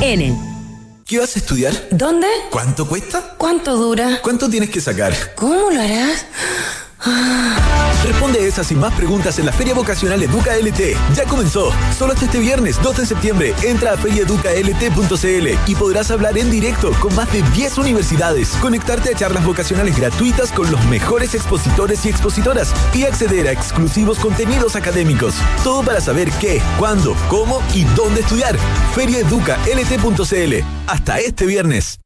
Enel. ¿Qué vas a estudiar? ¿Dónde? ¿Cuánto cuesta? ¿Cuánto dura? ¿Cuánto tienes que sacar? ¿Cómo lo harás? Responde esas y más preguntas en la Feria Vocacional Educa LT. Ya comenzó. Solo hasta este viernes 2 de septiembre entra a ferieducalt.cl y podrás hablar en directo con más de 10 universidades, conectarte a charlas vocacionales gratuitas con los mejores expositores y expositoras y acceder a exclusivos contenidos académicos. Todo para saber qué, cuándo, cómo y dónde estudiar. ferieducalt.cl. Hasta este viernes.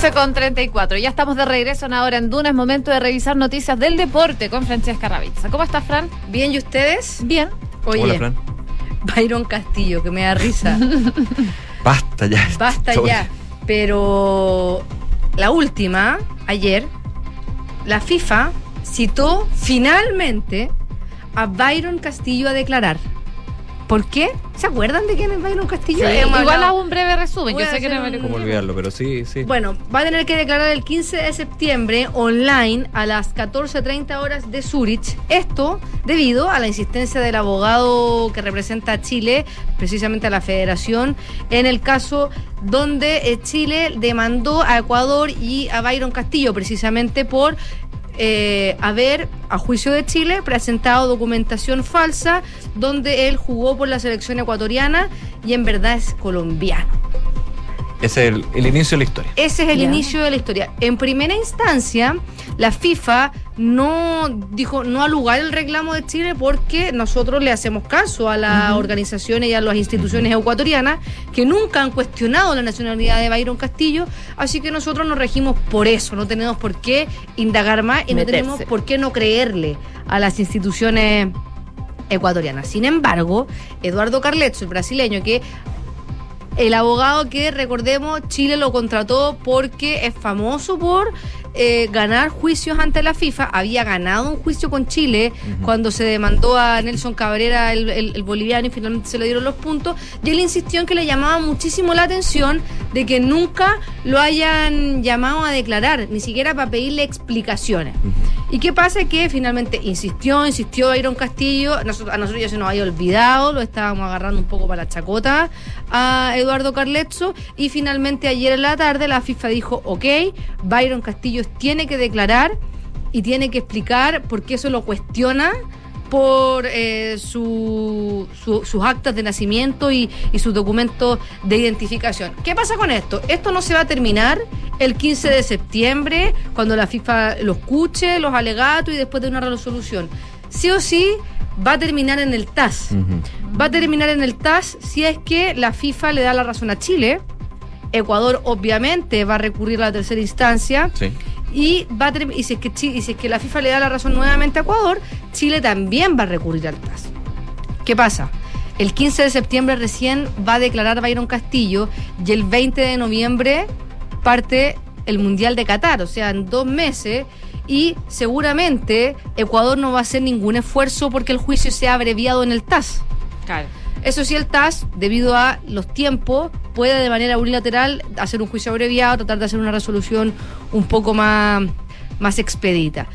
Doce con 34. Ya estamos de regreso en ahora en Duna. Es momento de revisar noticias del deporte con Francesca Ravizza. ¿Cómo estás, Fran? Bien, ¿y ustedes? Bien. Oye, Hola, Fran. Byron Castillo, que me da risa. [laughs] Basta ya. Basta ya. Pero la última, ayer, la FIFA citó finalmente a Byron Castillo a declarar. ¿Por qué? ¿Se acuerdan de quién es Byron Castillo? Sí, Hemos igual hablado- hago un breve resumen. Voy Yo sé que no me ¿Cómo olvidarlo? Pero sí, sí. Bueno, va a tener que declarar el 15 de septiembre online a las 14.30 horas de Zurich. Esto debido a la insistencia del abogado que representa a Chile, precisamente a la federación, en el caso donde eh, Chile demandó a Ecuador y a Byron Castillo precisamente por eh, haber, a juicio de Chile, presentado documentación falsa donde él jugó por la selección ecuatoriana y en verdad es colombiano. Ese es el, el inicio de la historia. Ese es el inicio de la historia. En primera instancia, la FIFA no dijo no al lugar el reclamo de Chile porque nosotros le hacemos caso a las organizaciones y a las instituciones ecuatorianas que nunca han cuestionado la nacionalidad de Byron Castillo, así que nosotros nos regimos por eso, no tenemos por qué indagar más y no tenemos por qué no creerle a las instituciones ecuatorianas. Sin embargo, Eduardo Carletzo, el brasileño, que el abogado que, recordemos, Chile lo contrató porque es famoso por eh, ganar juicios ante la FIFA. Había ganado un juicio con Chile cuando se demandó a Nelson Cabrera, el, el- el boliviano, y finalmente se le dieron los puntos. Y él insistió en que le llamaba muchísimo la atención de que nunca lo hayan llamado a declarar, ni siquiera para pedirle explicaciones. ¿Y qué pasa? Que finalmente insistió, insistió Iron Castillo, nosotros- a nosotros ya se nos había olvidado, lo estábamos agarrando un poco para la chacota a Eduardo Carletzo y finalmente ayer en la tarde la FIFA dijo, ok, Byron Castillo tiene que declarar y tiene que explicar por qué eso lo cuestiona por eh, su- su- sus actas de nacimiento y, y sus documentos de identificación. ¿Qué pasa con esto? Esto no se va a terminar el 15 de septiembre, cuando la FIFA lo escuche, los alegatos y después de una resolución. Sí o sí va a terminar en el TAS. Va a terminar en el TAS si es que la FIFA le da la razón a Chile. Ecuador obviamente va a recurrir a la tercera instancia Sí. y va a y si es que y si es que la FIFA le da la razón nuevamente a Ecuador, Chile también va a recurrir al TAS. ¿Qué pasa? El 15 de septiembre recién va a declarar Byron Castillo y el 20 de noviembre parte el Mundial de Qatar, o sea, en dos meses. Y seguramente Ecuador no va a hacer ningún esfuerzo porque el juicio sea abreviado en el TAS. Claro. Eso sí, el TAS, debido a los tiempos, puede de manera unilateral hacer un juicio abreviado, tratar de hacer una resolución un poco más, más expedita.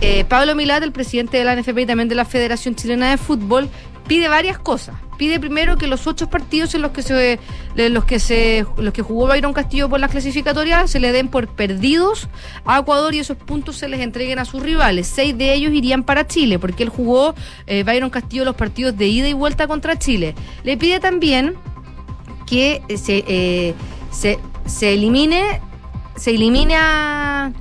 Eh, Pablo Milat, el presidente de la NFP y también de la Federación Chilena de Fútbol, pide varias cosas. Pide primero que los ocho partidos en los que se, los que se, los que jugó Byron Castillo por las clasificatorias se le den por perdidos a Ecuador y esos puntos se les entreguen a sus rivales. Seis de ellos irían para Chile, porque él jugó eh, Castillo los partidos de ida y vuelta contra Chile. Le pide también que se, eh, se, se elimine se elimine a,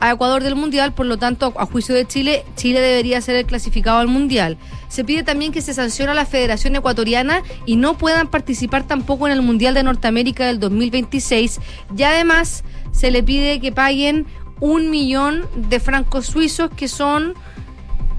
a Ecuador del Mundial, por lo tanto, a juicio de Chile, Chile debería ser el clasificado al Mundial. Se pide también que se sancione a la Federación Ecuatoriana y no puedan participar tampoco en el Mundial de Norteamérica del 2026. Y además se le pide que paguen un millón de francos suizos, que son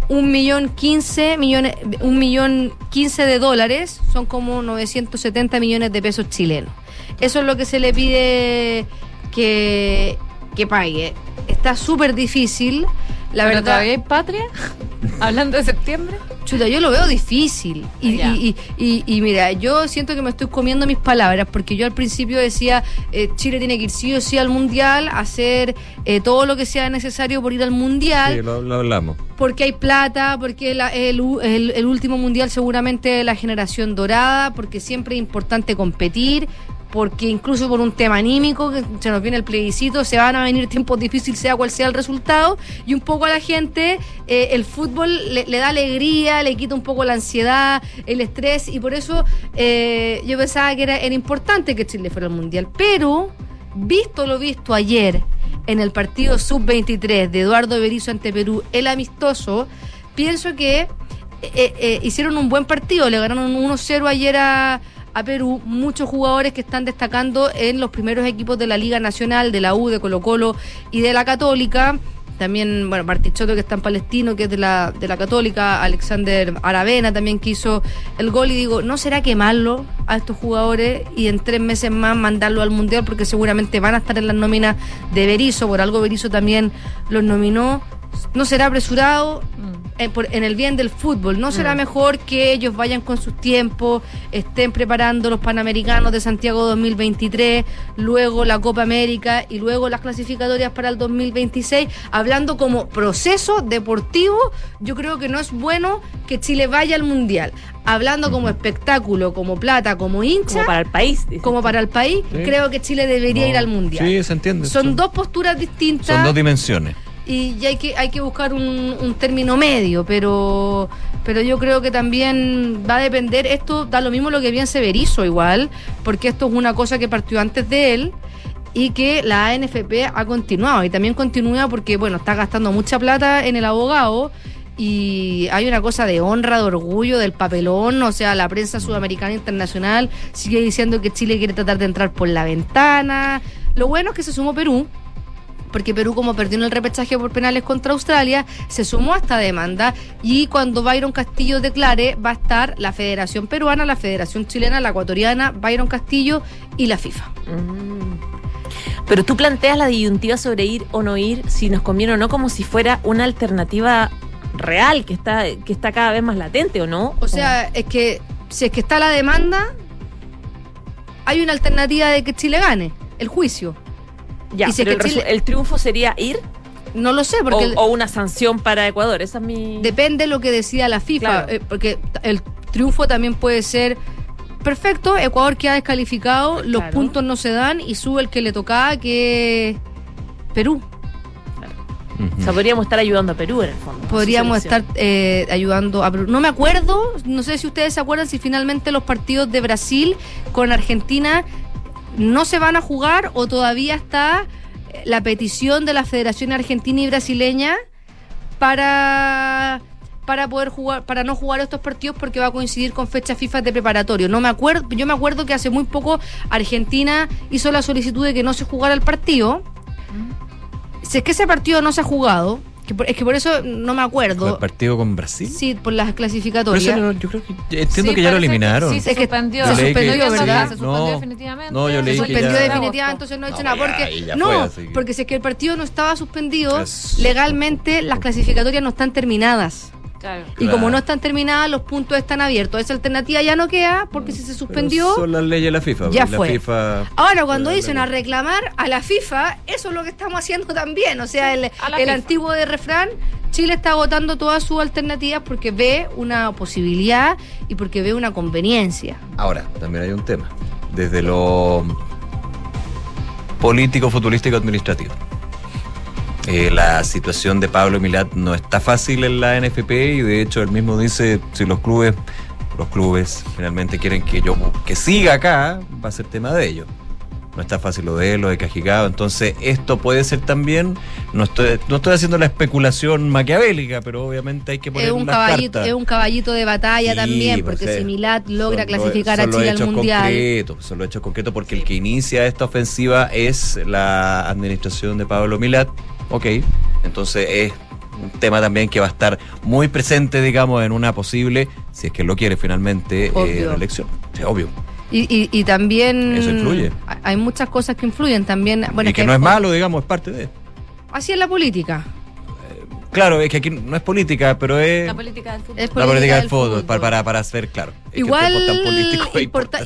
un millón quince millones, un millón quince de dólares, son como 970 millones de pesos chilenos. Eso es lo que se le pide que, que pague. Está súper difícil. La ¿Pero verdad. todavía hay patria? [laughs] Hablando de septiembre. Chuta, yo lo veo difícil. Y, Ya. y, y, y- y mira, yo siento que me estoy comiendo mis palabras, porque yo al principio decía, eh, Chile tiene que ir sí o sí al Mundial, hacer eh, todo lo que sea necesario por ir al Mundial Sí, lo, lo hablamos. porque hay plata, porque la- el, u- el- el último mundial seguramente de la generación dorada, porque siempre es importante competir, porque incluso por un tema anímico, que se nos viene el plebiscito, se van a venir tiempos difíciles, sea cual sea el resultado, y un poco a la gente eh, el fútbol le, da alegría, le quita un poco la ansiedad, el estrés, y por eso eh, yo pensaba que era, era importante que Chile fuera al mundial, pero visto lo visto ayer en el partido sub-23 de Eduardo Berizzo ante Perú, el amistoso, pienso que eh, eh, hicieron un buen partido, le ganaron 1-0 ayer a, Perú, muchos jugadores que están destacando en los primeros equipos de la Liga Nacional, de la U, de Colo Colo y de la Católica, también, bueno, Bartichotto que está en Palestino, que es de la, de la Católica, Alexander Aravena también que el gol. Y digo, ¿no será quemarlo a estos jugadores y en tres meses más mandarlo al Mundial porque seguramente van a estar en las nóminas de Berizzo, por algo Berizzo también los nominó? ¿No será apresurado? En, por- en el bien del fútbol. ¿No será Mm. mejor que ellos vayan con sus tiempos, estén preparando los Panamericanos de Santiago 2023, luego la Copa América y luego las clasificatorias para el 2026? Hablando como proceso deportivo, yo creo que no es bueno que Chile vaya al Mundial. Hablando como espectáculo, como plata, como hincha, Como para el país. como para el país, Sí. creo que Chile debería No. ir al Mundial. Sí, se entiende. Son dos posturas distintas Son dos dimensiones. Y ya hay que hay que buscar un, un término medio, pero pero yo creo que también va a depender, esto da lo mismo lo que bien Severizo igual, porque esto es una cosa que partió antes de él y que la ANFP ha continuado y también continúa porque bueno, está gastando mucha plata en el abogado y hay una cosa de honra, de orgullo, del papelón, o sea, la prensa sudamericana internacional sigue diciendo que Chile quiere tratar de entrar por la ventana. Lo bueno es que se sumó Perú, porque Perú como perdió en el repechaje por penales contra Australia, se sumó a esta demanda y cuando Byron Castillo declare va a estar la Federación Peruana, la Federación Chilena, la Ecuatoriana, Byron Castillo y la FIFA. Pero tú planteas la disyuntiva sobre ir o no ir, si nos conviene o no, como si fuera una alternativa real que está, que está cada vez más latente, ¿o no? O sea, es que si es que está la demanda, hay una alternativa de que Chile gane, el juicio. Ya, y si es pero que el, resu- Chile- el triunfo sería ir No lo sé, porque o, el- o una sanción para Ecuador. Esa es mi. Depende de lo que decida la FIFA, Claro. eh, porque el triunfo también puede ser perfecto, Ecuador queda descalificado, los puntos no se dan y sube el que le tocaba, que es Perú. O sea, podríamos estar ayudando a Perú en el fondo. Podríamos estar eh, ayudando a Perú. No me acuerdo, no sé si ustedes se acuerdan si finalmente los partidos de Brasil con Argentina no se van a jugar o todavía está eh, la petición de la Federación Argentina y Brasileña para para poder jugar para no jugar estos partidos porque va a coincidir con fechas FIFA de preparatorio. No me acuerdo, yo me acuerdo que hace muy poco Argentina hizo la solicitud de que no se jugara el partido. Si es que ese partido no se ha jugado, que por- es que por eso no me ¿El acuerdo. partido con Brasil? Sí, por las Pero clasificatorias. eso no- yo creo que ya entiendo Sí, que ya lo parece que eliminaron. sí, se Es que suspendió. Se que- suspendió, ¿verdad? Se suspendió No, definitivamente. no, yo leí se que suspendió ya- definitivamente, entonces no he hecho No, nada. ya, Porque, ahí ya no, fue, que- porque si es que el partido no estaba suspendido, Es- legalmente las clasificatorias no están terminadas. Claro. Y como no están terminadas, los puntos están abiertos. Esa alternativa ya no queda porque si se suspendió. Pero Son las leyes de la FIFA. Ya la fue. FIFA Ahora, cuando dicen a reclamar a la FIFA, eso es lo que estamos haciendo también. O sea, el, el antiguo de refrán, Chile está agotando todas sus alternativas porque ve una posibilidad y porque ve una conveniencia. Ahora, también hay un tema. Desde lo político, futbolístico, administrativo. Eh, la situación de Pablo Milat no está fácil en la NFP y de hecho él mismo dice si los clubes los clubes finalmente quieren que yo que siga acá va a ser tema de ellos no está fácil lo de él, lo de Cajicado. Entonces, esto puede ser también. No estoy, no estoy haciendo la especulación maquiavélica, pero obviamente hay que poner Es un las caballito, cartas. es un caballito de batalla Sí, también, pues, porque si Milat logra clasificar a son los Chile al Mundial. Concretos, son los hechos concretos porque el que inicia esta ofensiva es la administración de Pablo Milat. Ok, entonces es un tema también que va a estar muy presente, digamos, en una posible, si es que lo quiere finalmente, eh, Obvio. reelección. Sí, obvio. Y, y, y también. Eso influye. hay- muchas cosas que influyen también. Bueno, y que hay- no es malo, digamos, es parte de. Así es la política. Claro, es que aquí no es política, pero es La política del fútbol. Es la política del fútbol. fútbol, para, para, para ser claro. Es que Igual es importa-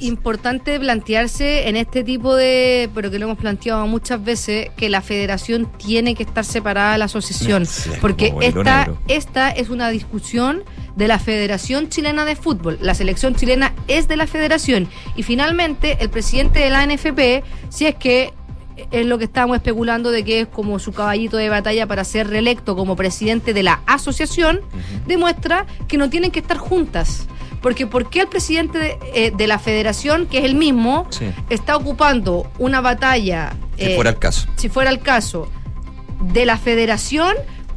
importante plantearse en este tipo de, pero que lo hemos planteado muchas veces, que la federación tiene que estar separada de la asociación, Sí, es porque esta, negro. esta es una discusión de la Federación Chilena de Fútbol. La selección chilena es de la federación y finalmente el presidente de la NFP, si es que es lo que estamos especulando de que es como su caballito de batalla para ser reelecto como presidente de la asociación, demuestra que no tienen que estar juntas. Porque ¿por qué el presidente de, eh, de la federación, que es el mismo, Sí. está ocupando una batalla, Si eh, fuera el caso. si fuera el caso, de la federación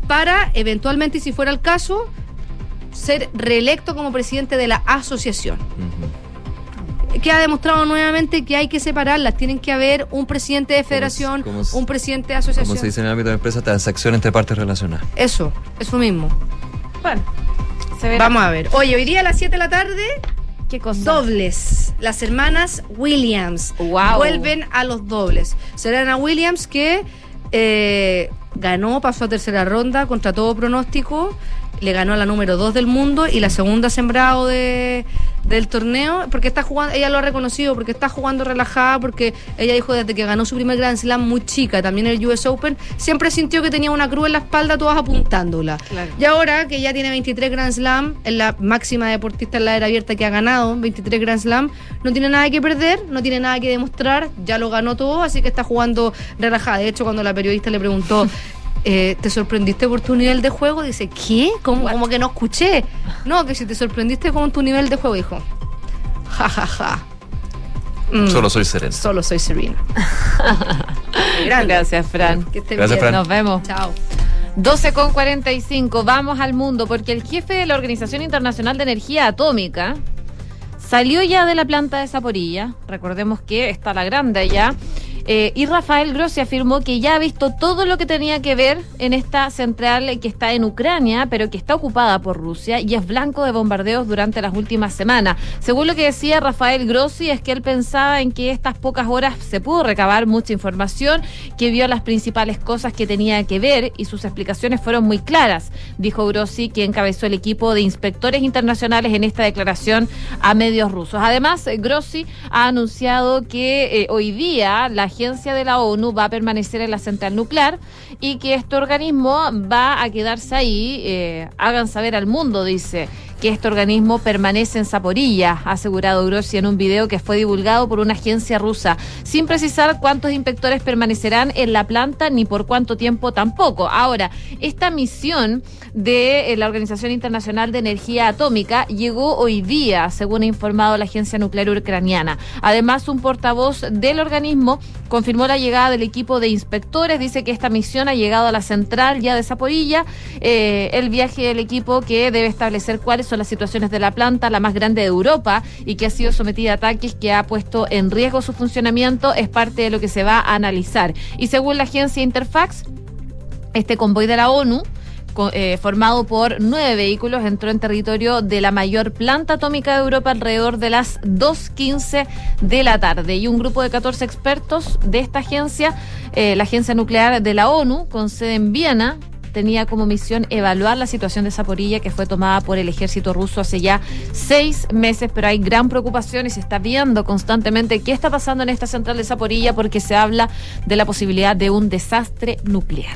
para eventualmente, si fuera el caso, ser reelecto como presidente de la asociación? Ujú. ¿Qué queda demostrado nuevamente que hay que separarlas. Tienen que haber un presidente de federación, como un presidente de asociación. Como se dice en el ámbito de empresa, transacción entre partes relacionadas. Eso, eso mismo. Bueno, se verá. Vamos a ver. Oye, hoy día a las 7 de la tarde, ¿Qué cosa? dobles. Las hermanas Williams Wow. vuelven a los dobles. Serena Williams que eh, ganó, pasó a tercera ronda contra todo pronóstico. Le ganó a la número 2 del mundo y la segunda sembrado de, del torneo, porque está jugando, ella lo ha reconocido, porque está jugando relajada, porque ella dijo desde que ganó su primer Grand Slam muy chica, también el US Open, siempre sintió que tenía una cruz en la espalda, todas apuntándola. Claro. Y ahora que ya tiene 23 Grand Slam, es la máxima deportista en la era abierta que ha ganado, 23 Grand Slam, no tiene nada que perder, no tiene nada que demostrar, ya lo ganó todo, así que está jugando relajada. De hecho, cuando la periodista le preguntó, [laughs] eh, ¿te sorprendiste por tu nivel de juego? Dice, ¿qué? Como, como que no escuché. No, que si te sorprendiste con tu nivel de juego, dijo, ja, ja, ja. Mm, Solo soy sereno. Solo soy Serena. [laughs] Grande. Gracias, Fran. Que estén Gracias, bien. Fran. Nos vemos. Chao. 12 con 45, vamos al mundo, porque el jefe de la Organización Internacional de Energía Atómica salió ya de la planta de Zaporilla, recordemos que está la grande allá, eh, y Rafael Grossi afirmó que ya ha visto todo lo que tenía que ver en esta central que está en Ucrania, pero que está ocupada por Rusia y es blanco de bombardeos durante las últimas semanas. Según lo que decía Rafael Grossi, es que él pensaba en que estas pocas horas se pudo recabar mucha información, que vio las principales cosas que tenía que ver y sus explicaciones fueron muy claras, dijo Grossi, que encabezó el equipo de inspectores internacionales en esta declaración a medios rusos. Además, Grossi ha anunciado que eh, hoy día la agencia de la ONU va a permanecer en la central nuclear y que este organismo va a quedarse ahí. eh, hagan saber al mundo, dice que este organismo permanece en Zaporilla, ha asegurado Grossi en un video que fue divulgado por una agencia rusa, sin precisar cuántos inspectores permanecerán en la planta ni por cuánto tiempo tampoco. Ahora, esta misión de eh, la Organización Internacional de Energía Atómica llegó hoy día, según ha informado la agencia nuclear ucraniana. Además, un portavoz del organismo confirmó la llegada del equipo de inspectores, dice que esta misión ha llegado a la central ya de Zaporilla, eh, el viaje del equipo que debe establecer cuáles son las situaciones de la planta, la más grande de Europa y que ha sido sometida a ataques que ha puesto en riesgo su funcionamiento, es parte de lo que se va a analizar. Y según la agencia Interfax, este convoy de la ONU eh, formado por nueve vehículos, entró en territorio de la mayor planta atómica de Europa alrededor de las 2.15 de la tarde. Y un grupo de 14 expertos de esta agencia, eh, la Agencia Nuclear de la ONU, con sede en Viena, tenía como misión evaluar la situación de Zaporilla que fue tomada por el ejército ruso hace ya seis meses, pero hay gran preocupación y se está viendo constantemente qué está pasando en esta central de Zaporilla porque se habla de la posibilidad de un desastre nuclear.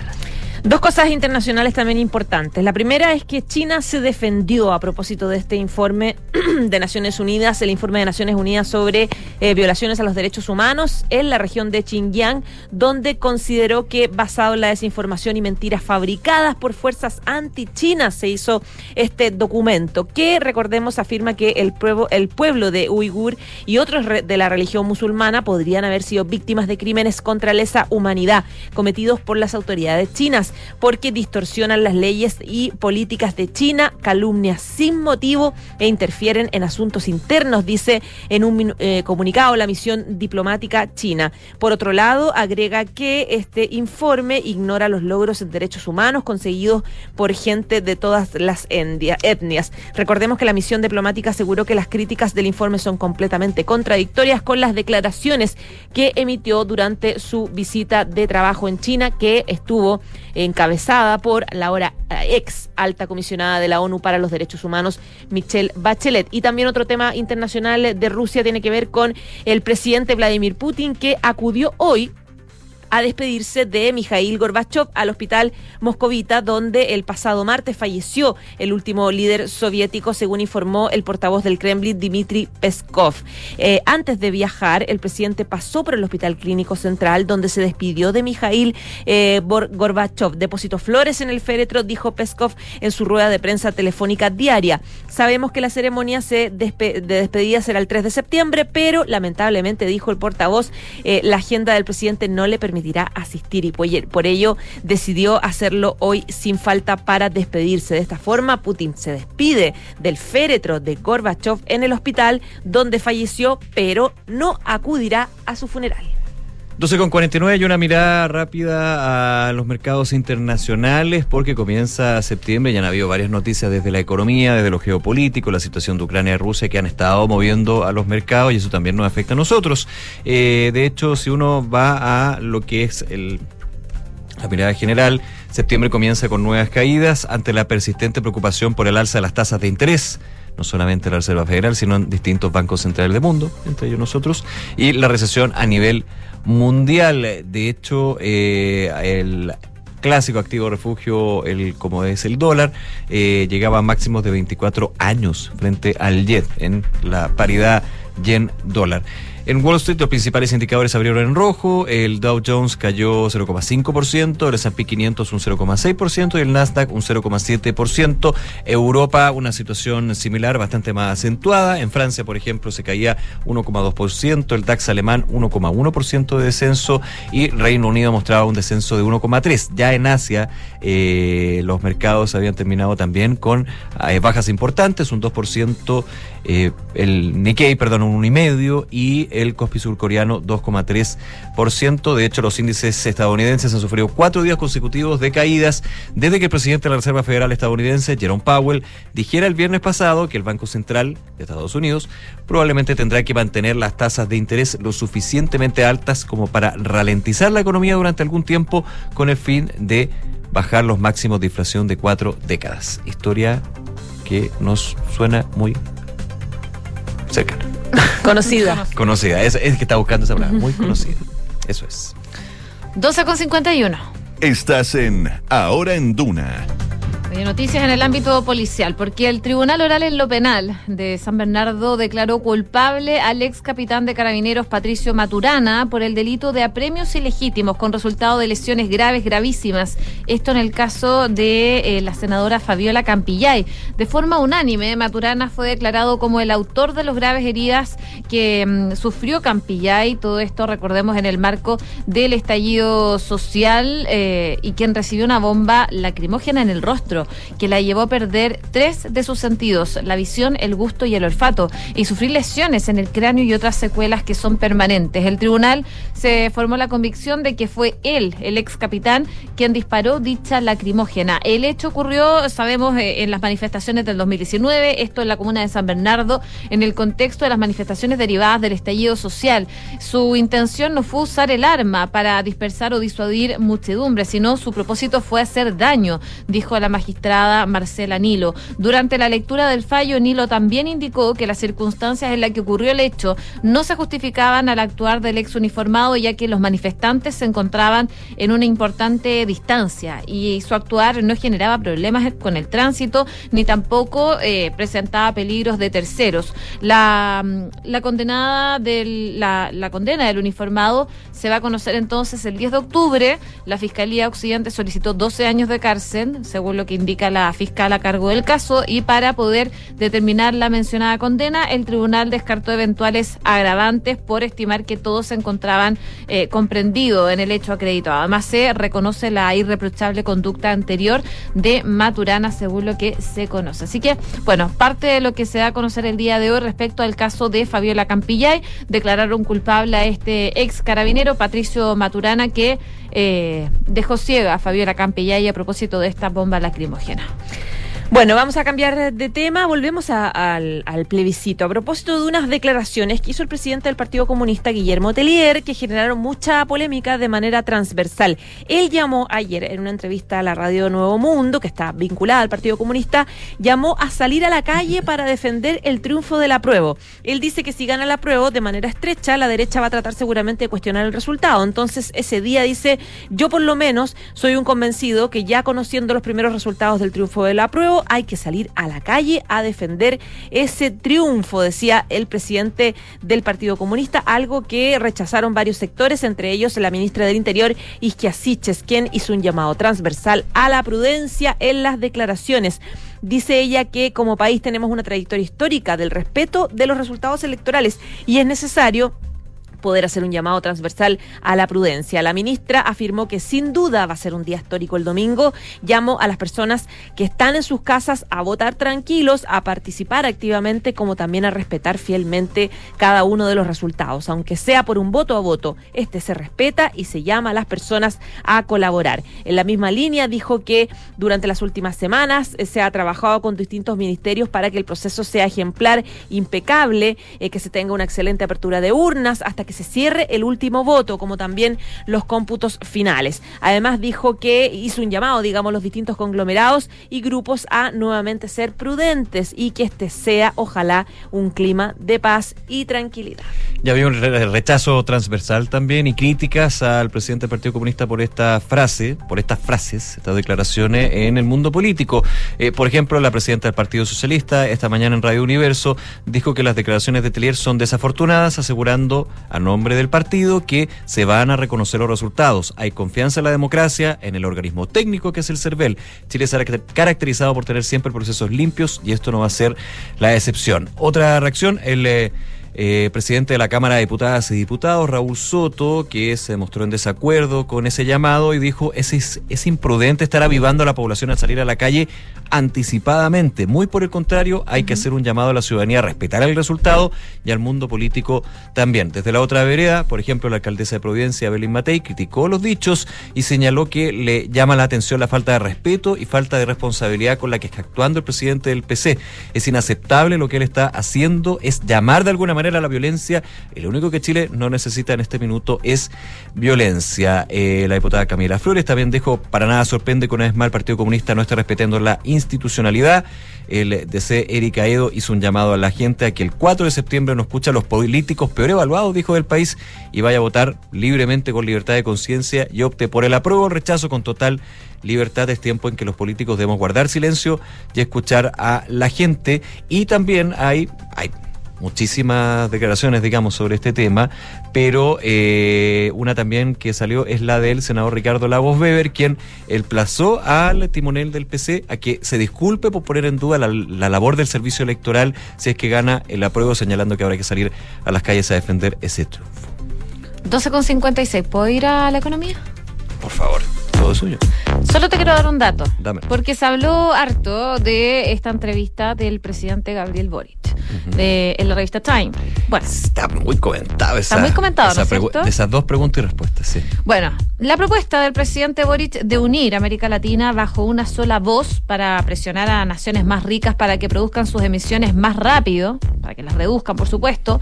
Dos cosas internacionales también importantes. La primera es que China se defendió a propósito de este informe [clears throat] de Naciones Unidas, el informe de Naciones Unidas sobre eh, violaciones a los derechos humanos en la región de Xinjiang, donde consideró que basado en la desinformación y mentiras fabricadas por fuerzas anti-chinas se hizo este documento, que recordemos afirma que el pueblo, el pueblo de Uigur y otros de la religión musulmana podrían haber sido víctimas de crímenes contra lesa humanidad cometidos por las autoridades chinas porque distorsionan las leyes y políticas de China, calumnian sin motivo e interfieren en asuntos internos, dice en un eh, comunicado la misión diplomática china. Por otro lado, agrega que este informe ignora los logros en derechos humanos conseguidos por gente de todas las etnias. Recordemos que la misión diplomática aseguró que las críticas del informe son completamente contradictorias con las declaraciones que emitió durante su visita de trabajo en China, que estuvo encabezada por la eh, ex alta comisionada de la ONU para los Derechos Humanos, Michelle Bachelet. Y también otro tema internacional de Rusia tiene que ver con el presidente Vladimir Putin, que acudió hoy a despedirse de Mikhail Gorbachev al hospital moscovita, donde el pasado martes falleció el último líder soviético, según informó el portavoz del Kremlin, Dmitry Peskov. Eh, antes de viajar, el presidente pasó por el Hospital Clínico Central, donde se despidió de Mikhail eh, Gorbachev. Depositó flores en el féretro, dijo Peskov en su rueda de prensa telefónica diaria. Sabemos que la ceremonia se de despedida será el 3 de septiembre, pero lamentablemente, dijo el portavoz, eh, la agenda del presidente no le permitió permitirá asistir y por ello decidió hacerlo hoy sin falta para despedirse. De esta forma, Putin se despide del féretro de Gorbachev en el hospital donde falleció, pero no acudirá a su funeral. 12 con 49 y una mirada rápida a los mercados internacionales porque comienza septiembre, ya han habido varias noticias desde la economía, desde lo geopolítico, la situación de Ucrania y Rusia que han estado moviendo a los mercados y eso también nos afecta a nosotros. Eh, de hecho, si uno va a lo que es el, la mirada general, septiembre comienza con nuevas caídas ante la persistente preocupación por el alza de las tasas de interés no solamente la Reserva Federal, sino en distintos bancos centrales del mundo, entre ellos nosotros, y la recesión a nivel mundial. De hecho, eh, el clásico activo refugio, el como es el dólar, eh, llegaba a máximos de 24 años frente al yen en la paridad yen-dólar. En Wall Street los principales indicadores abrieron en rojo, el Dow Jones cayó 0,5%, el S&P 500 un 0,6% y el Nasdaq un 0,7%. Europa una situación similar, bastante más acentuada. En Francia, por ejemplo, se caía 1,2%, el DAX alemán 1,1% de descenso y Reino Unido mostraba un descenso de 1,3%. Ya en Asia eh, los mercados habían terminado también con eh, bajas importantes, un 2%, eh, el Nikkei, perdón, un 1,5% y el Kospi surcoreano 2,3%. De hecho, los índices estadounidenses han sufrido cuatro días consecutivos de caídas desde que el presidente de la Reserva Federal estadounidense, Jerome Powell, dijera el viernes pasado que el Banco Central de Estados Unidos probablemente tendrá que mantener las tasas de interés lo suficientemente altas como para ralentizar la economía durante algún tiempo con el fin de bajar los máximos de inflación de cuatro décadas. Historia que nos suena muy cercana. Conocida. [laughs] Conocida, es, es que está buscando esa palabra, muy conocida. Eso es. 12 con 51. Estás en Ahora en Duna. Hay noticias en el ámbito policial, porque el Tribunal Oral en lo Penal de San Bernardo declaró culpable al ex capitán de carabineros Patricio Maturana por el delito de apremios ilegítimos con resultado de lesiones graves, gravísimas. Esto en el caso de eh, la senadora Fabiola Campillay. De forma unánime, Maturana fue declarado como el autor de los graves heridas que mm, sufrió Campillay. Todo esto, recordemos, en el marco del estallido social eh, y quien recibió una bomba lacrimógena en el rostro que la llevó a perder tres de sus sentidos, la visión, el gusto y el olfato, y sufrir lesiones en el cráneo y otras secuelas que son permanentes. El tribunal se formó la convicción de que fue él, el ex capitán, quien disparó dicha lacrimógena. El hecho ocurrió, sabemos, eh, en las manifestaciones del 2019, esto en la comuna de San Bernardo, en el contexto de las manifestaciones derivadas del estallido social. Su intención no fue usar el arma para dispersar o disuadir muchedumbre, sino su propósito fue hacer daño, dijo la magistrada magistrada Marcela Nilo. Durante la lectura del fallo, Nilo también indicó que las circunstancias en las que ocurrió el hecho no se justificaban al actuar del ex uniformado, ya que los manifestantes se encontraban en una importante distancia y su actuar no generaba problemas con el tránsito ni tampoco eh, presentaba peligros de terceros. La, la condenada del, la, la condena del uniformado se va a conocer entonces el 10 de octubre. La Fiscalía Occidente solicitó 12 años de cárcel, según lo que indica la fiscal a cargo del caso, y para poder determinar la mencionada condena, el tribunal descartó eventuales agravantes por estimar que todos se encontraban eh, comprendidos en el hecho acreditado. Además, se reconoce la irreprochable conducta anterior de Maturana, según lo que se conoce. Así que, bueno, parte de lo que se da a conocer el día de hoy respecto al caso de Fabiola Campillay, declararon culpable a este ex carabinero, Patricio Maturana, que eh, dejó ciega a Fabiola Campillay a propósito de esta bomba lacrimógena lacrimógena. Bueno, vamos a cambiar de tema. Volvemos al, al plebiscito. A propósito de unas declaraciones que hizo el presidente del Partido Comunista, Guillermo Tellier, que generaron mucha polémica de manera transversal. Él llamó ayer en una entrevista a la radio Nuevo Mundo, que está vinculada al Partido Comunista, llamó a salir a la calle para defender el triunfo del apruebo. Él dice que si gana el apruebo de manera estrecha, la derecha va a tratar seguramente de cuestionar el resultado. Entonces, ese día dice, yo por lo menos soy un convencido que ya conociendo los primeros resultados del triunfo del hay que salir a la calle a defender ese triunfo, decía el presidente del Partido Comunista, algo que rechazaron varios sectores, entre ellos la ministra del Interior, Isquia Siches, quien hizo un llamado transversal a la prudencia en las declaraciones. Dice ella que como país tenemos una trayectoria histórica del respeto de los resultados electorales y es necesario poder hacer un llamado transversal a la prudencia. La ministra afirmó que sin duda va a ser un día histórico el domingo. Llamó a las personas que están en sus casas a votar tranquilos, a participar activamente, como también a respetar fielmente cada uno de los resultados. Aunque sea por un voto a voto, este se respeta y se llama a las personas a colaborar. En la misma línea dijo que durante las últimas semanas eh, se ha trabajado con distintos ministerios para que el proceso sea ejemplar, impecable, eh, que se tenga una excelente apertura de urnas hasta que se cierre el último voto, como también los cómputos finales. Además dijo que hizo un llamado, digamos, los distintos conglomerados y grupos a nuevamente ser prudentes y que este sea, ojalá, un clima de paz y tranquilidad. Ya había un re- rechazo transversal también y críticas al presidente del Partido Comunista por esta frase, por estas frases, estas declaraciones en el mundo político. Eh, por ejemplo, la presidenta del Partido Socialista esta mañana en Radio Universo dijo que las declaraciones de Telier son desafortunadas, asegurando a nombre del partido que se van a reconocer los resultados. Hay confianza en la democracia, en el organismo técnico que es el CERVEL. Chile se ha caracterizado por tener siempre procesos limpios y esto no va a ser la excepción. Otra reacción, el... eh, eh, presidente de la Cámara de Diputadas y Diputados, Raúl Soto, que se mostró en desacuerdo con ese llamado y dijo, es, es, es imprudente estar avivando a la población a salir a la calle anticipadamente. Muy por el contrario, hay que hacer un llamado a la ciudadanía a respetar el resultado y al mundo político también. Desde la otra vereda, por ejemplo, la alcaldesa de Providencia, Belén Matei, criticó los dichos y señaló que le llama la atención la falta de respeto y falta de responsabilidad con la que está actuando el presidente del PC. Es inaceptable lo que él está haciendo, es llamar de alguna manera a la violencia y lo único que Chile no necesita en este minuto es violencia. Eh, la diputada Camila Flores también dijo, para nada sorprende que una vez más el Partido Comunista no esté respetando la institucionalidad. El DC Erika Edo hizo un llamado a la gente a que el 4 de septiembre no escucha a los políticos peor evaluados, dijo del país, y vaya a votar libremente con libertad de conciencia y opte por el apruebo o rechazo con total libertad. Es tiempo en que los políticos debemos guardar silencio y escuchar a la gente. Y también hay muchísimas declaraciones, digamos, sobre este tema, pero eh, una también que salió es la del senador Ricardo Lagos Weber, quien emplazó al timonel del PC a que se disculpe por poner en duda la, la labor del servicio electoral si es que gana el apruebo, señalando que hay que salir a las calles a defender ese triunfo. 12,56. ¿Puedo ir a la economía? Por favor, todo suyo. Solo te quiero dar un dato. Dame. Porque se habló harto de esta entrevista del presidente Gabriel Boric de, en la revista Time. Bueno, Está muy comentado esa, Está muy comentado, esa ¿no de esas dos preguntas y respuestas, sí. Bueno, la propuesta del presidente Boric de unir América Latina bajo una sola voz para presionar a naciones más ricas para que produzcan sus emisiones más rápido, para que las reduzcan, por supuesto,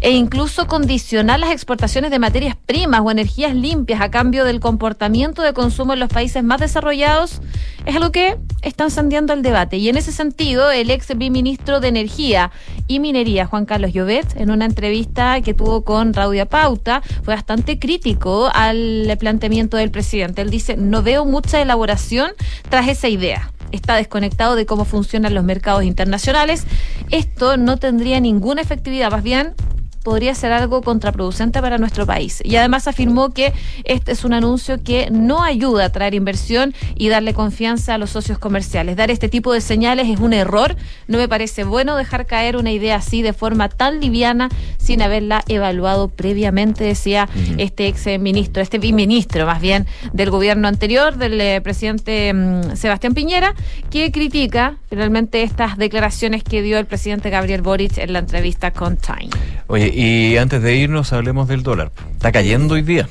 e incluso condicionar las exportaciones de materias primas o energías limpias a cambio del comportamiento de consumo en los países más desarrollados, es algo que está encendiendo el debate. Y en ese sentido, el ex viceministro de Energía y Minería, Juan Carlos Llobet, en una entrevista que tuvo con Raudia Pauta, fue bastante crítico al planteamiento del presidente. Él dice, no veo mucha elaboración tras esa idea. Está desconectado de cómo funcionan los mercados internacionales. Esto no tendría ninguna efectividad, más bien podría ser algo contraproducente para nuestro país. Y además afirmó que este es un anuncio que no ayuda a traer inversión y darle confianza a los socios comerciales. Dar este tipo de señales es un error. No me parece bueno dejar caer una idea así de forma tan liviana sin haberla evaluado previamente, decía este ex ministro, este biministro más bien del gobierno anterior, del eh, presidente mm, Sebastián Piñera, que critica finalmente estas declaraciones que dio el presidente Gabriel Boric en la entrevista con Time. Oye, y antes de irnos, hablemos del dólar. Está cayendo hoy día.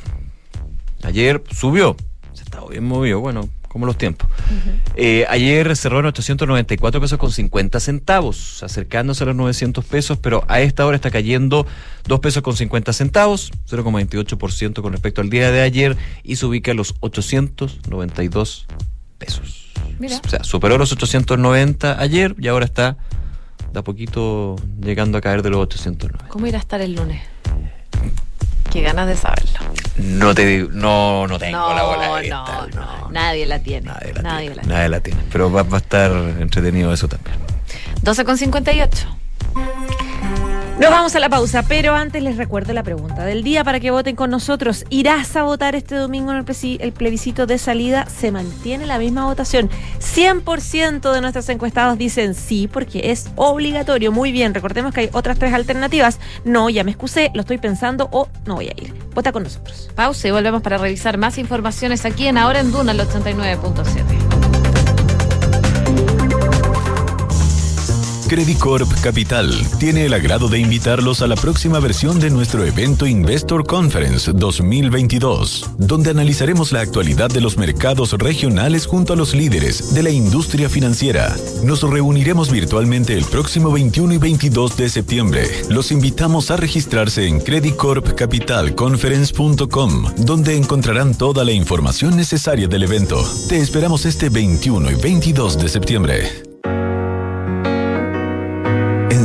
Ayer subió. Se está bien movido, bueno, como los tiempos. Eh, ayer cerró en 894 pesos con 50 centavos, acercándose a los 900 pesos, pero a esta hora está cayendo 2 pesos con 50 centavos, 0,28% con respecto al día de ayer, y se ubica en los 892 pesos. Mira. O sea, superó los 890 ayer y ahora está de a poquito llegando a caer de los 890. ¿Cómo irá a estar el lunes? Qué ganas de saberlo. No te digo, no, no tengo la bola de no, cristal, no, nadie la tiene. Nadie la tiene. Nadie la tiene. Pero va, va a estar entretenido eso también. 12 con 58. Nos vamos a la pausa, pero antes les recuerdo la pregunta del día para que voten con nosotros. ¿Irás a votar este domingo en el, plebiscito de salida? Se mantiene la misma votación. 100% de nuestros encuestados dicen sí porque es obligatorio. Muy bien, recordemos que hay otras tres alternativas. No, ya me excusé, lo estoy pensando o no voy a ir. Vota con nosotros. Pausa y volvemos para revisar más informaciones aquí en Ahora en Duna, el 89.7. Credit Corp Capital tiene el agrado de invitarlos a la próxima versión de nuestro evento Investor Conference 2022, donde analizaremos la actualidad de los mercados regionales junto a los líderes de la industria financiera. Nos reuniremos virtualmente el próximo 21 y 22 de septiembre. Los invitamos a registrarse en creditcorpcapitalconference.com, donde encontrarán toda la información necesaria del evento. Te esperamos este 21 y 22 de septiembre.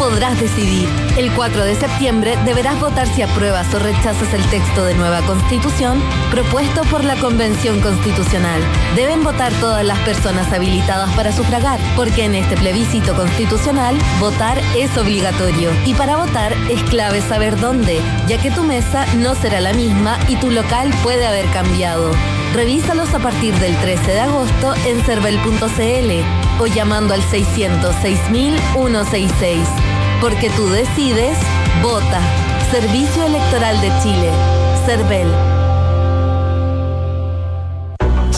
Podrás decidir. El 4 de septiembre deberás votar si apruebas o rechazas el texto de nueva constitución propuesto por la Convención Constitucional. Deben votar todas las personas habilitadas para sufragar, porque en este plebiscito constitucional votar es obligatorio. Y para votar es clave saber dónde, ya que tu mesa no será la misma y tu local puede haber cambiado. Revísalos a partir del 13 de agosto en cervel.cl o llamando al 606.166. Porque tú decides, vota. Servicio Electoral de Chile. Cervel.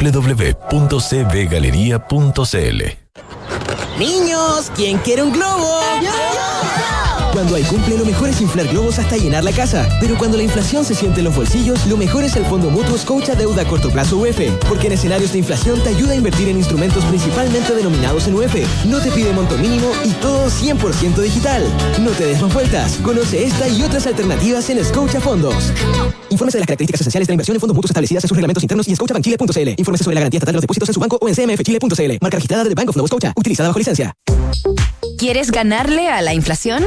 www.cbgalería.cl. Niños, ¿quién quiere un globo? Cuando hay cumple, lo mejor es inflar globos hasta llenar la casa. Pero cuando la inflación se siente en los bolsillos, lo mejor es el Fondo Mutuo Scotia Deuda a Corto Plazo UF. Porque en escenarios de inflación te ayuda a invertir en instrumentos principalmente denominados en UF. No te pide monto mínimo y todo 100% digital. No te des más vueltas. Conoce esta y otras alternativas en Scotia Fondos. Infórmese de las características esenciales de la inversión en fondos mutuos establecidas en sus reglamentos internos y en scotiabankchile.cl. Infórmese sobre la garantía estatal de los depósitos en su banco o en cmfchile.cl. Marca registrada de Bank of Nova Scotia. Utilizada bajo licencia. ¿Quieres ganarle a la inflación?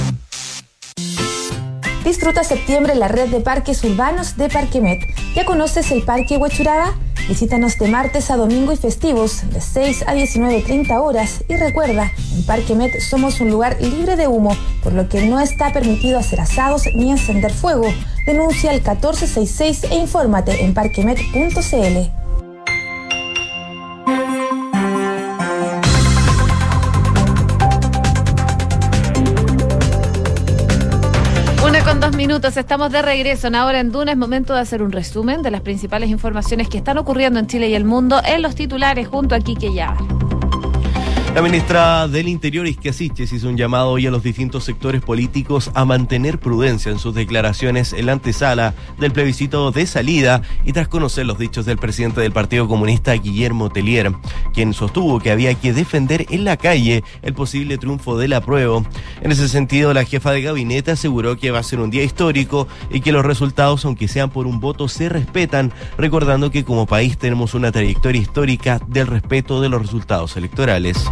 Disfruta septiembre en la red de parques urbanos de Parquemet. ¿Ya conoces el Parque Huachuraba? Visítanos de martes a domingo y festivos, de 6 a 19.30 horas. Y recuerda, en Parquemet somos un lugar libre de humo, por lo que no está permitido hacer asados ni encender fuego. Denuncia al 1466 e infórmate en parquemet.cl. minutos, estamos de regreso en Ahora en Duna. Es momento de hacer un resumen de las principales informaciones que están ocurriendo en Chile y el mundo en los titulares junto a Quique Yávar. La ministra del Interior, Isquia Siches, hizo un llamado hoy a los distintos sectores políticos a mantener prudencia en sus declaraciones en la antesala del plebiscito de salida y tras conocer los dichos del presidente del Partido Comunista, Guillermo Tellier, quien sostuvo que había que defender en la calle el posible triunfo del apruebo. En ese sentido, la jefa de gabinete aseguró que va a ser un día histórico y que los resultados, aunque sean por un voto, se respetan, recordando que como país tenemos una trayectoria histórica del respeto de los resultados electorales.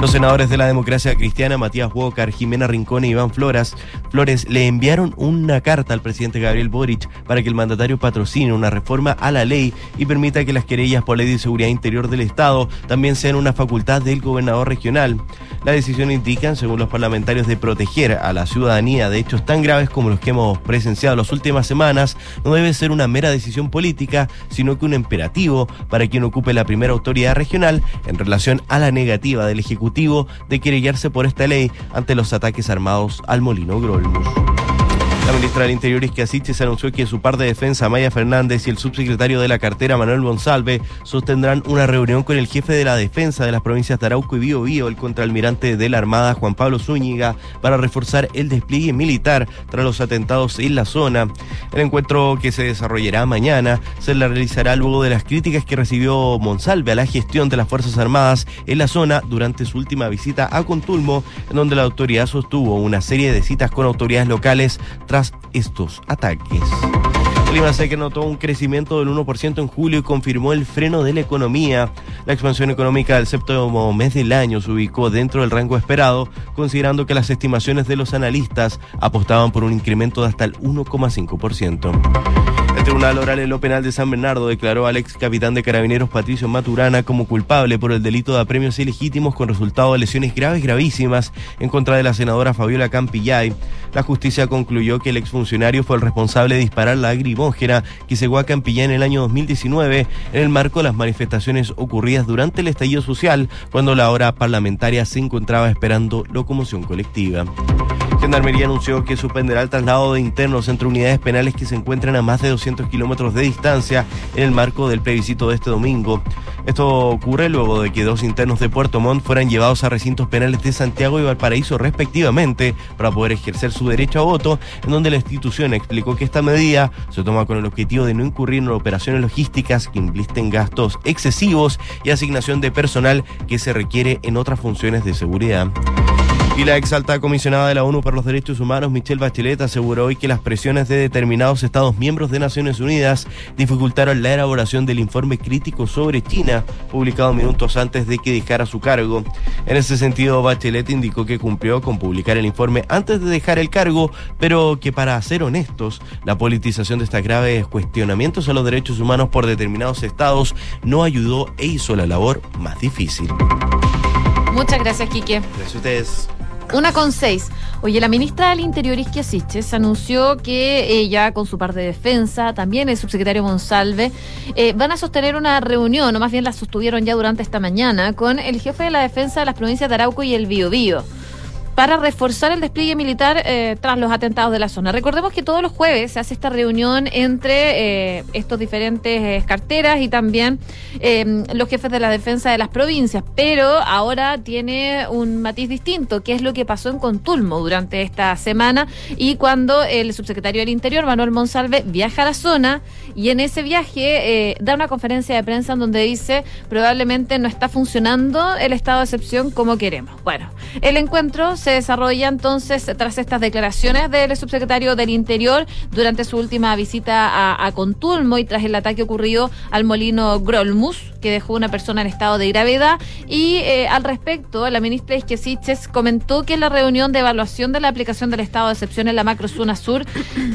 Los senadores de la democracia cristiana, Matías Walker, Jimena Rincón y Iván Flores, Flores, le enviaron una carta al presidente Gabriel Boric para que el mandatario patrocine una reforma a la ley y permita que las querellas por ley de seguridad interior del Estado también sean una facultad del gobernador regional. La decisión indica, según los parlamentarios, de proteger a la ciudadanía de hechos tan graves como los que hemos presenciado las últimas semanas, no debe ser una mera decisión política, sino que un imperativo para quien ocupe la primera autoridad regional en relación a la negativa del Ejecutivo de querellarse por esta ley ante los ataques armados al Molino Grolmus. La ministra del Interior Isquia se anunció que su par de defensa, Maya Fernández, y el subsecretario de la cartera, Manuel González, sostendrán una reunión con el jefe de la defensa de las provincias de Arauco y Biobío, el contraalmirante de la Armada, Juan Pablo Zúñiga, para reforzar el despliegue militar tras los atentados en la zona. El encuentro que se desarrollará mañana se la realizará luego de las críticas que recibió Monsalve a la gestión de las Fuerzas Armadas en la zona durante su última visita a Contulmo, en donde la autoridad sostuvo una serie de citas con autoridades locales tras estos ataques. El IMASEC notó un crecimiento del 1% en julio y confirmó el freno de la economía. La expansión económica del séptimo mes del año se ubicó dentro del rango esperado, considerando que las estimaciones de los analistas apostaban por un incremento de hasta el 1,5%. Tribunal Oral en lo Penal de San Bernardo declaró al ex capitán de carabineros Patricio Maturana como culpable por el delito de apremios ilegítimos con resultado de lesiones graves gravísimas en contra de la senadora Fabiola Campillay. La justicia concluyó que el exfuncionario fue el responsable de disparar la agrimógena que cegó a Campillay en el año 2019 en el marco de las manifestaciones ocurridas durante el estallido social cuando la hora parlamentaria se encontraba esperando locomoción colectiva. Gendarmería anunció que suspenderá el traslado de internos entre unidades penales que se encuentran a más de 200 kilómetros de distancia en el marco del plebiscito de este domingo. Esto ocurre luego de que dos internos de Puerto Montt fueran llevados a recintos penales de Santiago y Valparaíso respectivamente para poder ejercer su derecho a voto, en donde la institución explicó que esta medida se toma con el objetivo de no incurrir en operaciones logísticas que implisten gastos excesivos y asignación de personal que se requiere en otras funciones de seguridad. Y la ex alta comisionada de la ONU para los Derechos Humanos, Michelle Bachelet, aseguró hoy que las presiones de determinados Estados miembros de Naciones Unidas dificultaron la elaboración del informe crítico sobre China, publicado minutos antes de que dejara su cargo. En ese sentido, Bachelet indicó que cumplió con publicar el informe antes de dejar el cargo, pero que para ser honestos, la politización de estas graves cuestionamientos a los derechos humanos por determinados estados no ayudó e hizo la labor más difícil. Muchas gracias, Quique. Gracias a ustedes. Una con seis. Oye, la ministra del Interior, Isquia Siches, anunció que ella, con su parte de defensa, también el subsecretario Monsalve, eh, van a sostener una reunión, o más bien la sostuvieron ya durante esta mañana, con el jefe de la defensa de las provincias de Arauco y el Biobío para reforzar el despliegue militar eh, tras los atentados de la zona. Recordemos que todos los jueves se hace esta reunión entre eh, estos diferentes eh, carteras y también los jefes de la defensa de las provincias, pero ahora tiene un matiz distinto, que es lo que pasó en Contulmo durante esta semana y cuando el subsecretario del Interior, Manuel Monsalve, viaja a la zona y en ese viaje da una conferencia de prensa en donde dice probablemente no está funcionando el estado de excepción como queremos. Bueno, el encuentro se se desarrolla entonces tras estas declaraciones del subsecretario del Interior durante su última visita a, Contulmo y tras el ataque ocurrido al molino Grolmus, que dejó una persona en estado de gravedad. Y eh, al respecto, la ministra Isquesiches comentó que en la reunión de evaluación de la aplicación del estado de excepción en la macrozona sur,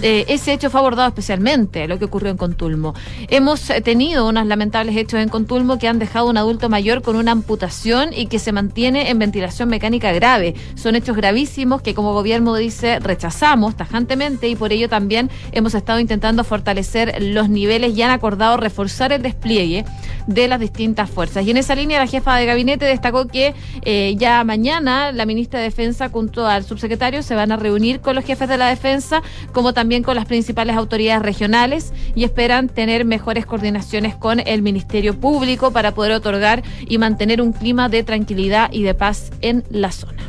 eh, ese hecho fue abordado especialmente, lo que ocurrió en Contulmo. Hemos tenido unos lamentables hechos en Contulmo que han dejado un adulto mayor con una amputación y que se mantiene en ventilación mecánica grave. Son hechos gravísimos que como gobierno dice rechazamos tajantemente y por ello también hemos estado intentando fortalecer los niveles y han acordado reforzar el despliegue de las distintas fuerzas. Y en esa línea la jefa de gabinete destacó que eh, ya mañana la ministra de Defensa junto al subsecretario se van a reunir con los jefes de la defensa como también con las principales autoridades regionales y esperan tener mejores coordinaciones con el Ministerio Público para poder otorgar y mantener un clima de tranquilidad y de paz en la zona.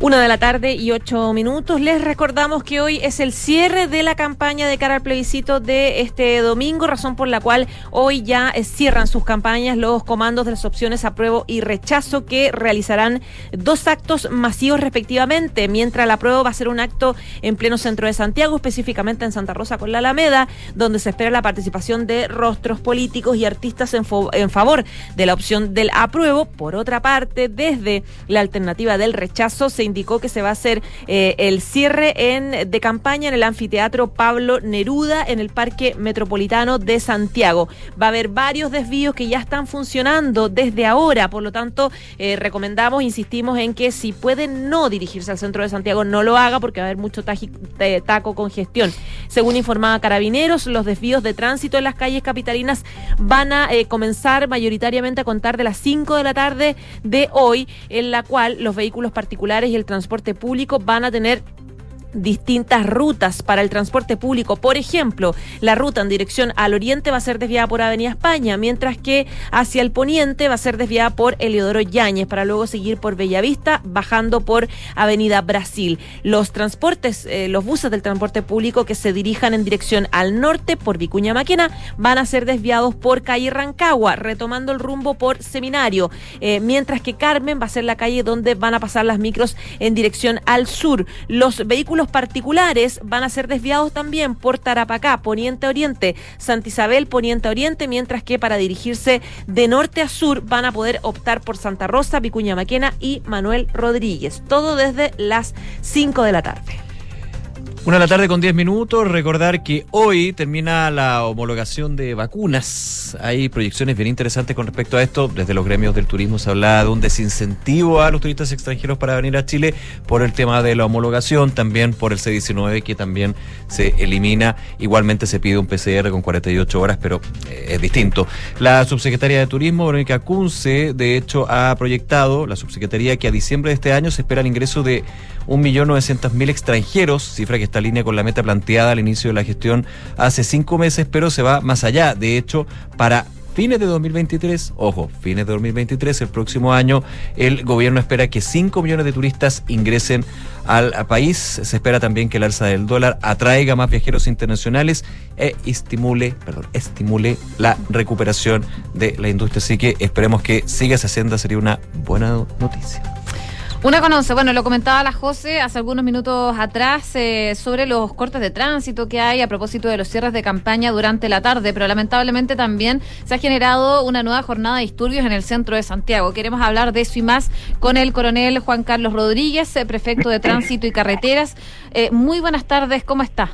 Una de la tarde y ocho minutos. Les recordamos que hoy es el cierre de la campaña de cara al plebiscito de este domingo, razón por la cual hoy ya cierran sus campañas los comandos de las opciones apruebo y rechazo que realizarán dos actos masivos respectivamente, mientras la apruebo va a ser un acto en pleno centro de Santiago, específicamente en Santa Rosa con la Alameda, donde se espera la participación de rostros políticos y artistas en, en favor de la opción del apruebo. Por otra parte, desde la alternativa del rechazo se indicó que se va a hacer eh, el cierre en, de campaña en el anfiteatro Pablo Neruda en el Parque Metropolitano de Santiago. Va a haber varios desvíos que ya están funcionando desde ahora, por lo tanto, eh, recomendamos, insistimos en que si puede no dirigirse al centro de Santiago, no lo haga porque va a haber mucho taji- eh, taco congestión. Según informaba Carabineros, los desvíos de tránsito en las calles capitalinas van a eh, comenzar mayoritariamente a contar de las 5 de la tarde de hoy, en la cual los vehículos particulares y el transporte público van a tener distintas rutas para el transporte público. Por ejemplo, la ruta en dirección al oriente va a ser desviada por Avenida España, mientras que hacia el poniente va a ser desviada por Eliodoro Yáñez, para luego seguir por Bellavista, bajando por Avenida Brasil. Los transportes, eh, los buses del transporte público que se dirijan en dirección al norte por Vicuña Maquena van a ser desviados por calle Rancagua, retomando el rumbo por Seminario, eh, mientras que Carmen va a ser la calle donde van a pasar las micros en dirección al sur. Los vehículos particulares van a ser desviados también por Tarapacá, Poniente Oriente, Santa Isabel, Poniente Oriente, mientras que para dirigirse de norte a sur van a poder optar por Santa Rosa, Vicuña Maquena y Manuel Rodríguez. Todo desde las 5 de la tarde. Una de la tarde con 10 minutos. Recordar que hoy termina la homologación de vacunas. Hay proyecciones bien interesantes con respecto a esto. Desde los gremios del turismo se habla de un desincentivo a los turistas extranjeros para venir a Chile por el tema de la homologación, también por el C-19 que también se elimina. Igualmente se pide un PCR con 48 horas, pero eh, es distinto. La subsecretaria de Turismo, Verónica Kunze, de hecho ha proyectado, la subsecretaría, que a diciembre de este año se espera el ingreso de 1.900.000 extranjeros, cifra que está en línea con la meta planteada al inicio de la gestión hace cinco meses, pero se va más allá. De hecho, para fines de 2023, ojo, fines de 2023, el próximo año, el gobierno espera que 5 millones de turistas ingresen al país. Se espera también que el alza del dólar atraiga más viajeros internacionales e estimule, perdón, estimule la recuperación de la industria. Así que esperemos que siga esa senda, sería una buena noticia. Una con once. Bueno, lo comentaba la José hace algunos minutos atrás eh, sobre los cortes de tránsito que hay a propósito de los cierres de campaña durante la tarde, pero lamentablemente también se ha generado una nueva jornada de disturbios en el centro de Santiago. Queremos hablar de eso y más con el coronel Juan Carlos Rodríguez, eh, prefecto de Tránsito y Carreteras. Eh, muy buenas tardes, ¿cómo está?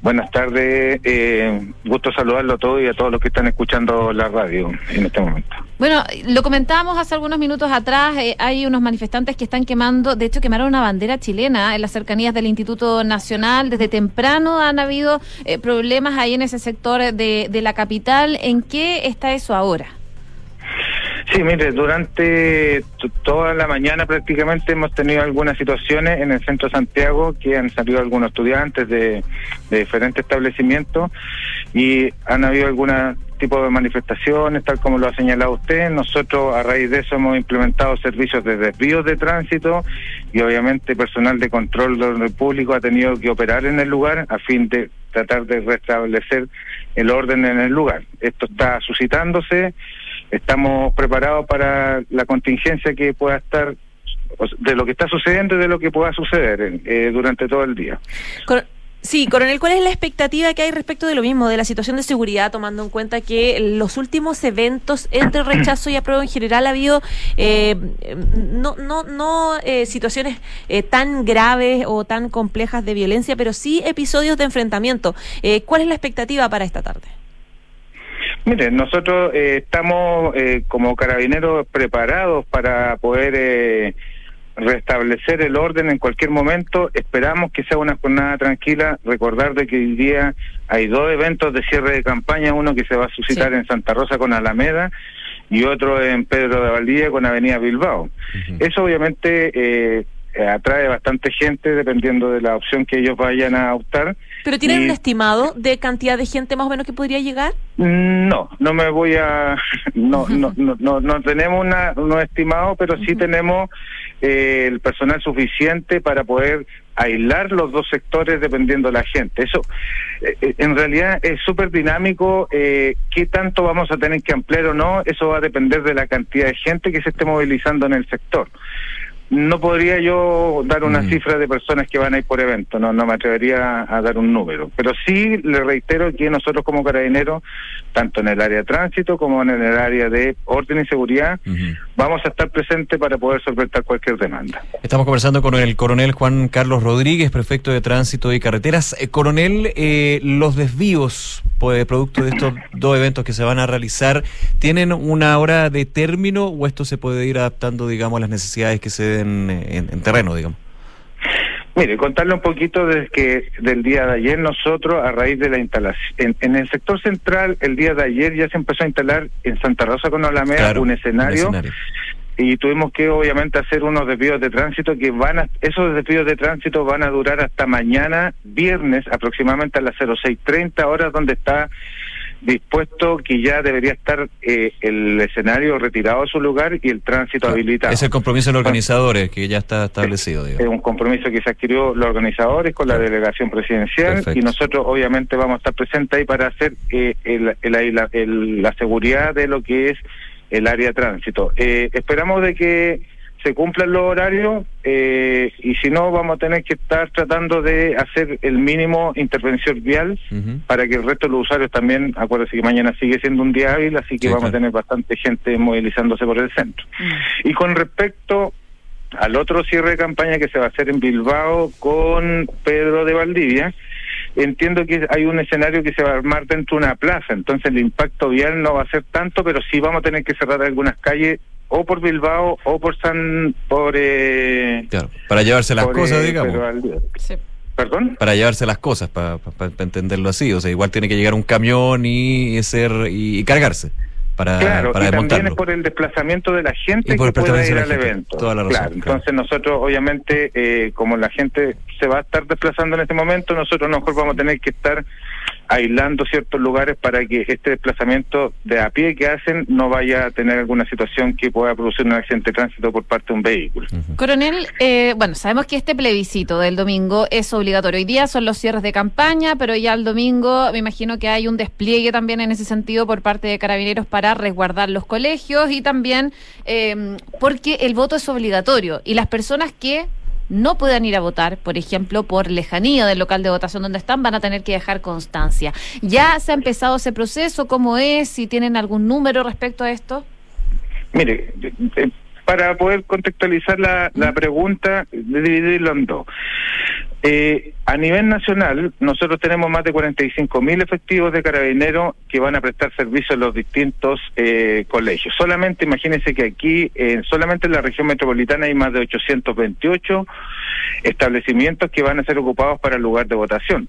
Buenas tardes, eh, gusto saludarlo a todos y a todos los que están escuchando la radio en este momento. Bueno, lo comentábamos hace algunos minutos atrás, eh, hay unos manifestantes que están quemando, de hecho quemaron una bandera chilena en las cercanías del Instituto Nacional. Desde temprano han habido eh, problemas ahí en ese sector de, de la capital. ¿En qué está eso ahora? Sí, mire, durante toda la mañana prácticamente hemos tenido algunas situaciones en el centro de Santiago que han salido algunos estudiantes de, de diferentes establecimientos y han habido algún tipo de manifestaciones, tal como lo ha señalado usted. Nosotros a raíz de eso hemos implementado servicios de desvíos de tránsito y obviamente personal de control del orden público ha tenido que operar en el lugar a fin de tratar de restablecer el orden en el lugar. Esto está suscitándose estamos preparados para la contingencia que pueda estar de lo que está sucediendo y de lo que pueda suceder eh, durante todo el día. Sí, coronel, ¿cuál es la expectativa que hay respecto de lo mismo, de la situación de seguridad, tomando en cuenta que los últimos eventos entre [clears throat] rechazo y apruebo en general ha habido eh, no, no, no eh, situaciones eh, tan graves o tan complejas de violencia, pero sí episodios de enfrentamiento? Eh, ¿Cuál es la expectativa para esta tarde? Mire, nosotros eh, estamos eh, como carabineros preparados para poder eh, restablecer el orden en cualquier momento. Esperamos que sea una jornada tranquila. Recordar de que hoy día hay dos eventos de cierre de campaña, uno que se va a suscitar en Santa Rosa con Alameda y otro en Pedro de Valdivia con Avenida Bilbao. Eso obviamente eh, atrae bastante gente dependiendo de la opción que ellos vayan a optar. ¿Pero tienen Y- un estimado de cantidad de gente más o menos que podría llegar? No, no me voy a, [laughs] no, no, no, no, no tenemos una, uno estimado, pero sí tenemos eh, el personal suficiente para poder aislar los dos sectores dependiendo de la gente. Eso eh, en realidad es súper dinámico. Eh, ¿Qué tanto vamos a tener que ampliar o no? Eso va a depender de la cantidad de gente que se esté movilizando en el sector. No podría yo dar una Mm. cifra de personas que van a ir por evento, no, no me atrevería a dar un número. Pero sí le reitero que nosotros como carabineros, tanto en el área de tránsito como en el área de orden y seguridad, vamos a estar presentes para poder solventar cualquier demanda. Estamos conversando con el coronel Juan Carlos Rodríguez, prefecto de Tránsito y Carreteras. Eh, coronel, eh, los desvíos, producto de estos dos eventos que se van a realizar, ¿tienen una hora de término o esto se puede ir adaptando, digamos, a las necesidades que se den eh, en, en terreno, digamos? Mire, contarle un poquito desde que del día de ayer nosotros, a raíz de la instalación, en, en el sector central, el día de ayer ya se empezó a instalar en Santa Rosa con Alameda Claro, un escenario. un escenario. Y tuvimos que obviamente hacer unos desvíos de tránsito que van a, esos desvíos de tránsito van a durar hasta mañana, viernes, aproximadamente a las 06.30 horas, donde está dispuesto que ya debería estar eh, el escenario retirado a su lugar y el tránsito habilitado. Es el compromiso de los organizadores que ya está establecido, digamos. Es un compromiso que se adquirió los organizadores con la delegación presidencial Perfecto. y nosotros obviamente vamos a estar presentes ahí para hacer eh, el- el- la- el- la seguridad de lo que es el área de tránsito. Eh, esperamos de que se cumplan los horarios eh, y si no vamos a tener que estar tratando de hacer el mínimo intervención vial para que el resto de los usuarios también, acuérdense que mañana sigue siendo un día hábil, así que Sí, vamos claro. a tener bastante gente movilizándose por el centro. Y con respecto al otro cierre de campaña que se va a hacer en Bilbao con Pedro de Valdivia, entiendo que hay un escenario que se va a armar dentro de una plaza, entonces el impacto vial no va a ser tanto, pero sí vamos a tener que cerrar algunas calles o por Bilbao o por San... por... Eh, Claro, para llevarse las por, cosas, eh, digamos. ¿Perdón? Para llevarse las cosas, para entenderlo así. O sea, igual tiene que llegar un camión y, ser y, y cargarse para, Claro, para y también es por el desplazamiento de la gente Y por que pueda ir al gente. evento. Toda la razón, claro, claro. entonces nosotros obviamente, eh, como la gente se va a estar desplazando en este momento, nosotros a lo mejor vamos a tener que estar aislando ciertos lugares para que este desplazamiento de a pie que hacen no vaya a tener alguna situación que pueda producir un accidente de tránsito por parte de un vehículo. Coronel, eh, bueno, sabemos que este plebiscito del domingo es obligatorio. Hoy día son los cierres de campaña, pero ya el domingo me imagino que hay un despliegue también en ese sentido por parte de carabineros para resguardar los colegios y también eh, porque el voto es obligatorio y las personas que no puedan ir a votar, por ejemplo, por lejanía del local de votación donde están, van a tener que dejar constancia. ¿Ya se ha empezado ese proceso? ¿Cómo es? ¿Si tienen algún número respecto a esto? Mire, eh, para poder contextualizar la, la pregunta, dividirlo en dos. Eh, a nivel nacional, nosotros tenemos más de 45 mil efectivos de carabineros que van a prestar servicio en los distintos eh, colegios. Solamente, imagínense que aquí, eh, solamente en la región metropolitana hay más de 828 establecimientos que van a ser ocupados para el lugar de votación.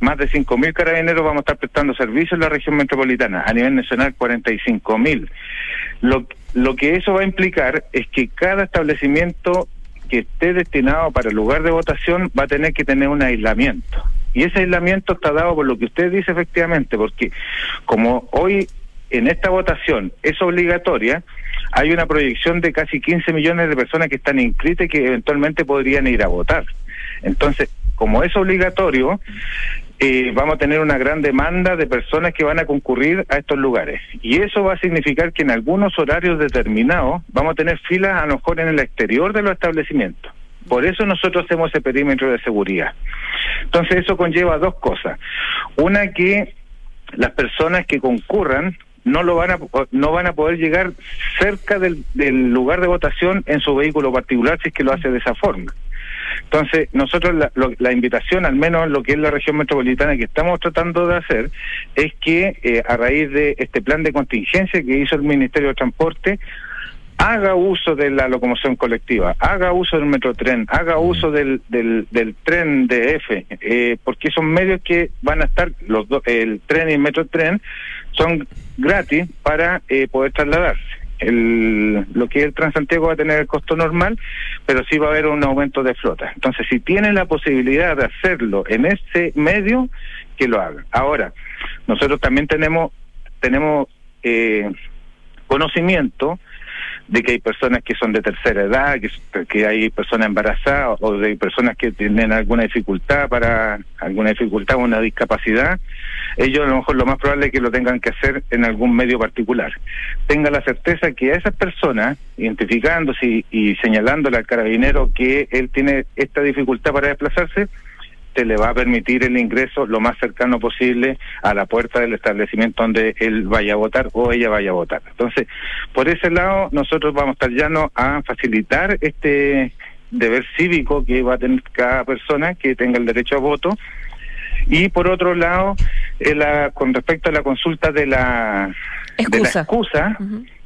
Más de 5.000 carabineros vamos a estar prestando servicio en la región metropolitana. A nivel nacional, 45.000. Lo, lo que eso va a implicar es que cada establecimiento que esté destinado para el lugar de votación va a tener que tener un aislamiento. Y ese aislamiento está dado por lo que usted dice efectivamente, porque como hoy en esta votación es obligatoria, hay una proyección de casi 15 millones de personas que están inscritas y que eventualmente podrían ir a votar. Entonces, como es obligatorio, eh, vamos a tener una gran demanda de personas que van a concurrir a estos lugares. Y eso va a significar que en algunos horarios determinados vamos a tener filas a lo mejor en el exterior de los establecimientos. Por eso nosotros hacemos ese perímetro de seguridad. Entonces eso conlleva dos cosas. Una que las personas que concurran no lo van a no van a poder llegar cerca del, del lugar de votación en su vehículo particular si es que lo hace de esa forma. Entonces, nosotros la, lo- la invitación, al menos en lo que es la región metropolitana que estamos tratando de hacer, es que eh, a raíz de este plan de contingencia que hizo el Ministerio de Transporte, haga uso de la locomoción colectiva, haga uso del metrotren, haga uso del, del, del tren de F, eh, porque son medios que van a estar, los dos, el tren y el metrotren, son gratis para eh, poder trasladarse. El, lo que es el Transantiago va a tener el costo normal, pero sí va a haber un aumento de flota. Entonces, si tienen la posibilidad de hacerlo en ese medio, que lo hagan. Ahora, nosotros también tenemos tenemos eh, conocimiento de que hay personas que son de tercera edad, que, que hay personas embarazadas o de personas que tienen alguna dificultad para alguna dificultad o una discapacidad, ellos a lo mejor lo más probable es que lo tengan que hacer en algún medio particular. Tenga la certeza que a esas personas, identificándose y, y señalándole al carabinero que él tiene esta dificultad para desplazarse, se le va a permitir el ingreso lo más cercano posible a la puerta del establecimiento donde él vaya a votar o ella vaya a votar. Entonces, por ese lado, nosotros vamos a estar llanos a facilitar este deber cívico que va a tener cada persona que tenga el derecho a voto. Y por otro lado, eh, la, con respecto a la consulta de la de la Excusa. excusa,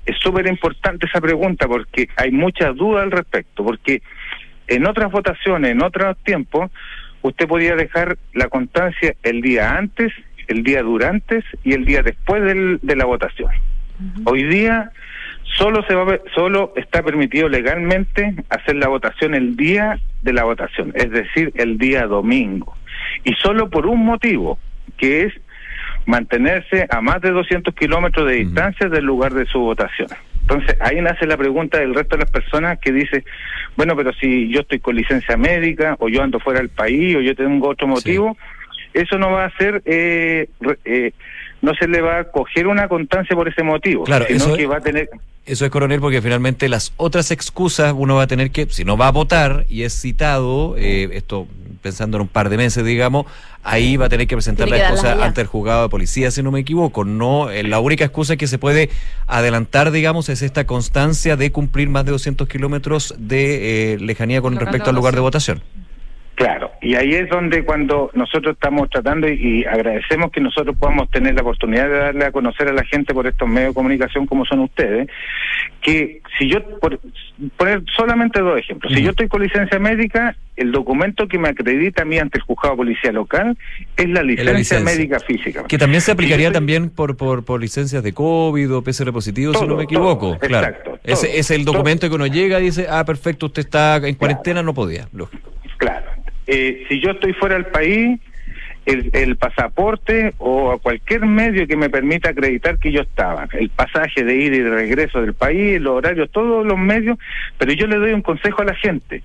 es súper importante esa pregunta porque hay muchas dudas al respecto, porque en otras votaciones, en otros tiempos, usted podía dejar la constancia el día antes, el día durante y el día después del- de la votación. Hoy día solo se va solo está permitido legalmente hacer la votación el día de la votación, es decir, el día domingo. Y solo por un motivo, que es mantenerse a más de 200 kilómetros de distancia del lugar de su votación. Entonces, ahí nace la pregunta del resto de las personas que dice, bueno, pero si yo estoy con licencia médica, o yo ando fuera del país, o yo tengo otro motivo, eso no va a ser, eh, re- eh, no se le va a coger una constancia por ese motivo, Claro, sino eso- que va a tener... Eso es coronel porque finalmente las otras excusas uno va a tener que, si no va a votar y es citado, eh, esto pensando en un par de meses, digamos, ahí va a tener que presentar la excusa ante el juzgado de policía, si no me equivoco. No, eh, la única excusa que se puede adelantar, digamos, es esta constancia de cumplir más de 200 kilómetros de eh, lejanía con respecto al lugar de votación. Claro, y ahí es donde cuando nosotros estamos tratando y, y agradecemos que nosotros podamos tener la oportunidad de darle a conocer a la gente por estos medios de comunicación como son ustedes, que si yo, por poner solamente dos ejemplos, si yo estoy con licencia médica, el documento que me acredita a mí ante el juzgado de policía local es la licencia, licencia. médica física. Que también se aplicaría estoy- también por, por, por licencias de COVID o PCR positivo, si no me equivoco. todo, claro. exacto, Ese es el documento que uno llega y dice, ah, perfecto, usted está en cuarentena, no podía. Lógico. Claro. Eh, si yo estoy fuera del país, el, el pasaporte o a cualquier medio que me permita acreditar que yo estaba, el pasaje de ida y de regreso del país, los horarios, todos los medios, pero yo le doy un consejo a la gente.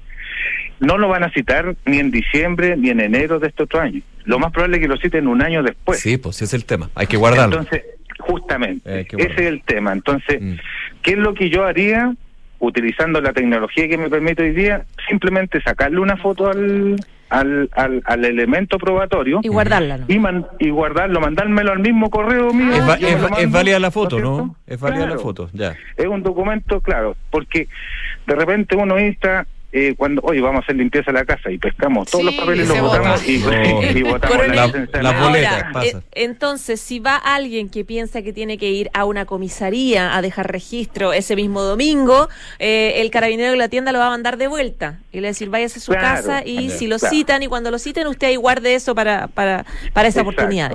No lo van a citar ni en diciembre ni en enero de este otro año. Lo más probable es que lo citen un año después. Sí, pues ese es el tema. Hay que guardarlo. Entonces, justamente, ese es el tema. Entonces, Mm. ¿qué es lo que yo haría utilizando la tecnología que me permite hoy día? Simplemente sacarle una foto al, al, al, al elemento probatorio Y guardarla, ¿no? y, man- y guardarlo, mandármelo al mismo correo mío. Es, va- válida la foto, ¿no? cierto? Es válida la foto, ya. Es un documento, claro, porque de repente uno insta eh, cuando, oye, vamos a hacer limpieza de la casa y pescamos todos Sí, los papeles, los botamos y, [laughs] vota. y [laughs] votamos la la médica. boleta. Ahora, pasa. eh, entonces, si va alguien que piensa que tiene que ir a una comisaría a dejar registro ese mismo domingo, eh, el carabinero de la tienda lo va a mandar de vuelta y le va a decir, váyase a su Claro, casa y si lo claro. citan y cuando lo citen, usted ahí guarde eso para, para, para esa Exacto. oportunidad.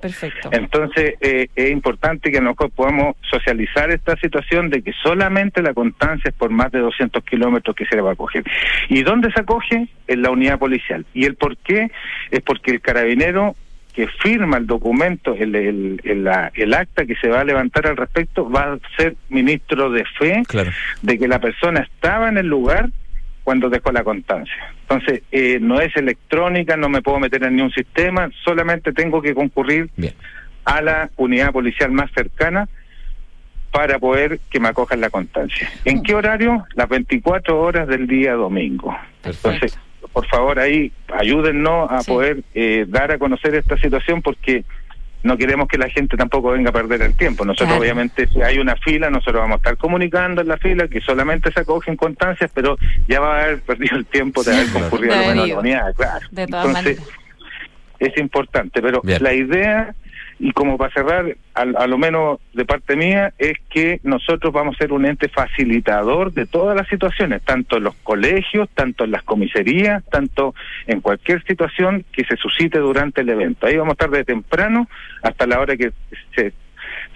Perfecto. Entonces, eh, es importante que nosotros podamos socializar esta situación de que solamente la constancia es por más de 200 kilómetros que se le va a coger. ¿Y dónde se acoge? En la unidad policial. ¿Y el por qué? Es porque el carabinero que firma el documento, el, el, el, la- el acta que se va a levantar al respecto, va a ser ministro de fe Claro. de que la persona estaba en el lugar cuando dejó la constancia. Entonces, eh, no es electrónica, no me puedo meter en ningún sistema, solamente tengo que concurrir Bien. a la unidad policial más cercana para poder que me acojan la constancia. ¿En qué horario? Las 24 horas del día domingo. Entonces, por favor, ahí ayúdennos a poder eh, dar a conocer esta situación porque no queremos que la gente tampoco venga a perder el tiempo. Nosotros, Claro. obviamente, si hay una fila, nosotros vamos a estar comunicando en la fila que solamente se acogen constancias, pero ya va a haber perdido el tiempo de haber concurrido a la claro. De todas Entonces, maneras. es importante, pero Bien. la idea, y como para cerrar, al- a, lo menos de parte mía, es que nosotros vamos a ser un ente facilitador de todas las situaciones, tanto en los colegios, tanto en las comisarías, tanto en cualquier situación que se suscite durante el evento. Ahí vamos a estar de temprano hasta la hora que se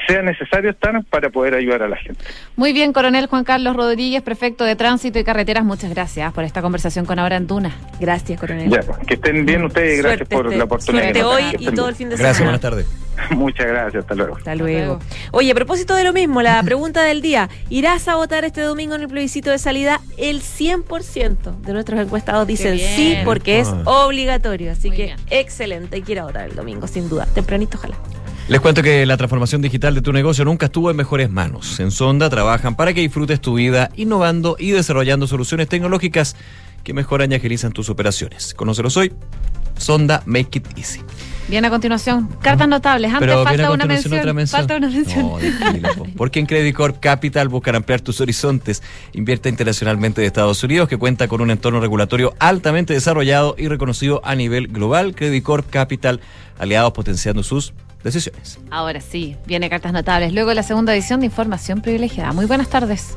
sea necesario estar para poder ayudar a la gente. Muy bien, coronel Juan Carlos Rodríguez, prefecto de Tránsito y Carreteras, muchas gracias por esta conversación con Ahora en Duna. Gracias, coronel. Ya, que estén bien ustedes y gracias Suerte por este- la oportunidad. suerte hoy y todo bien. el fin de Gracias, semana. buenas tardes. [laughs] Muchas gracias, hasta luego. Hasta luego. Oye, a propósito de lo mismo, la pregunta del día. ¿Irás a votar este domingo en el plebiscito de salida? El 100% de nuestros encuestados dicen sí porque es Ah. obligatorio. Así que excelente. Hay que ir a votar el domingo, sin duda. Tempranito, ojalá. Les cuento que la transformación digital de tu negocio nunca estuvo en mejores manos. En Sonda trabajan para que disfrutes tu vida innovando y desarrollando soluciones tecnológicas que mejoran y agilizan tus operaciones. Conócelos hoy. Sonda Make It Easy. Bien, a continuación, cartas notables. Antes Pero falta a una mención, otra mención. Falta una mención. No. Porque en Credit Corp Capital buscan ampliar tus horizontes. Invierte internacionalmente de Estados Unidos, que cuenta con un entorno regulatorio altamente desarrollado y reconocido a nivel global. Credit Corp Capital, aliados potenciando sus decisiones. Ahora sí, viene cartas notables. Luego la segunda edición de Información Privilegiada. Muy buenas tardes.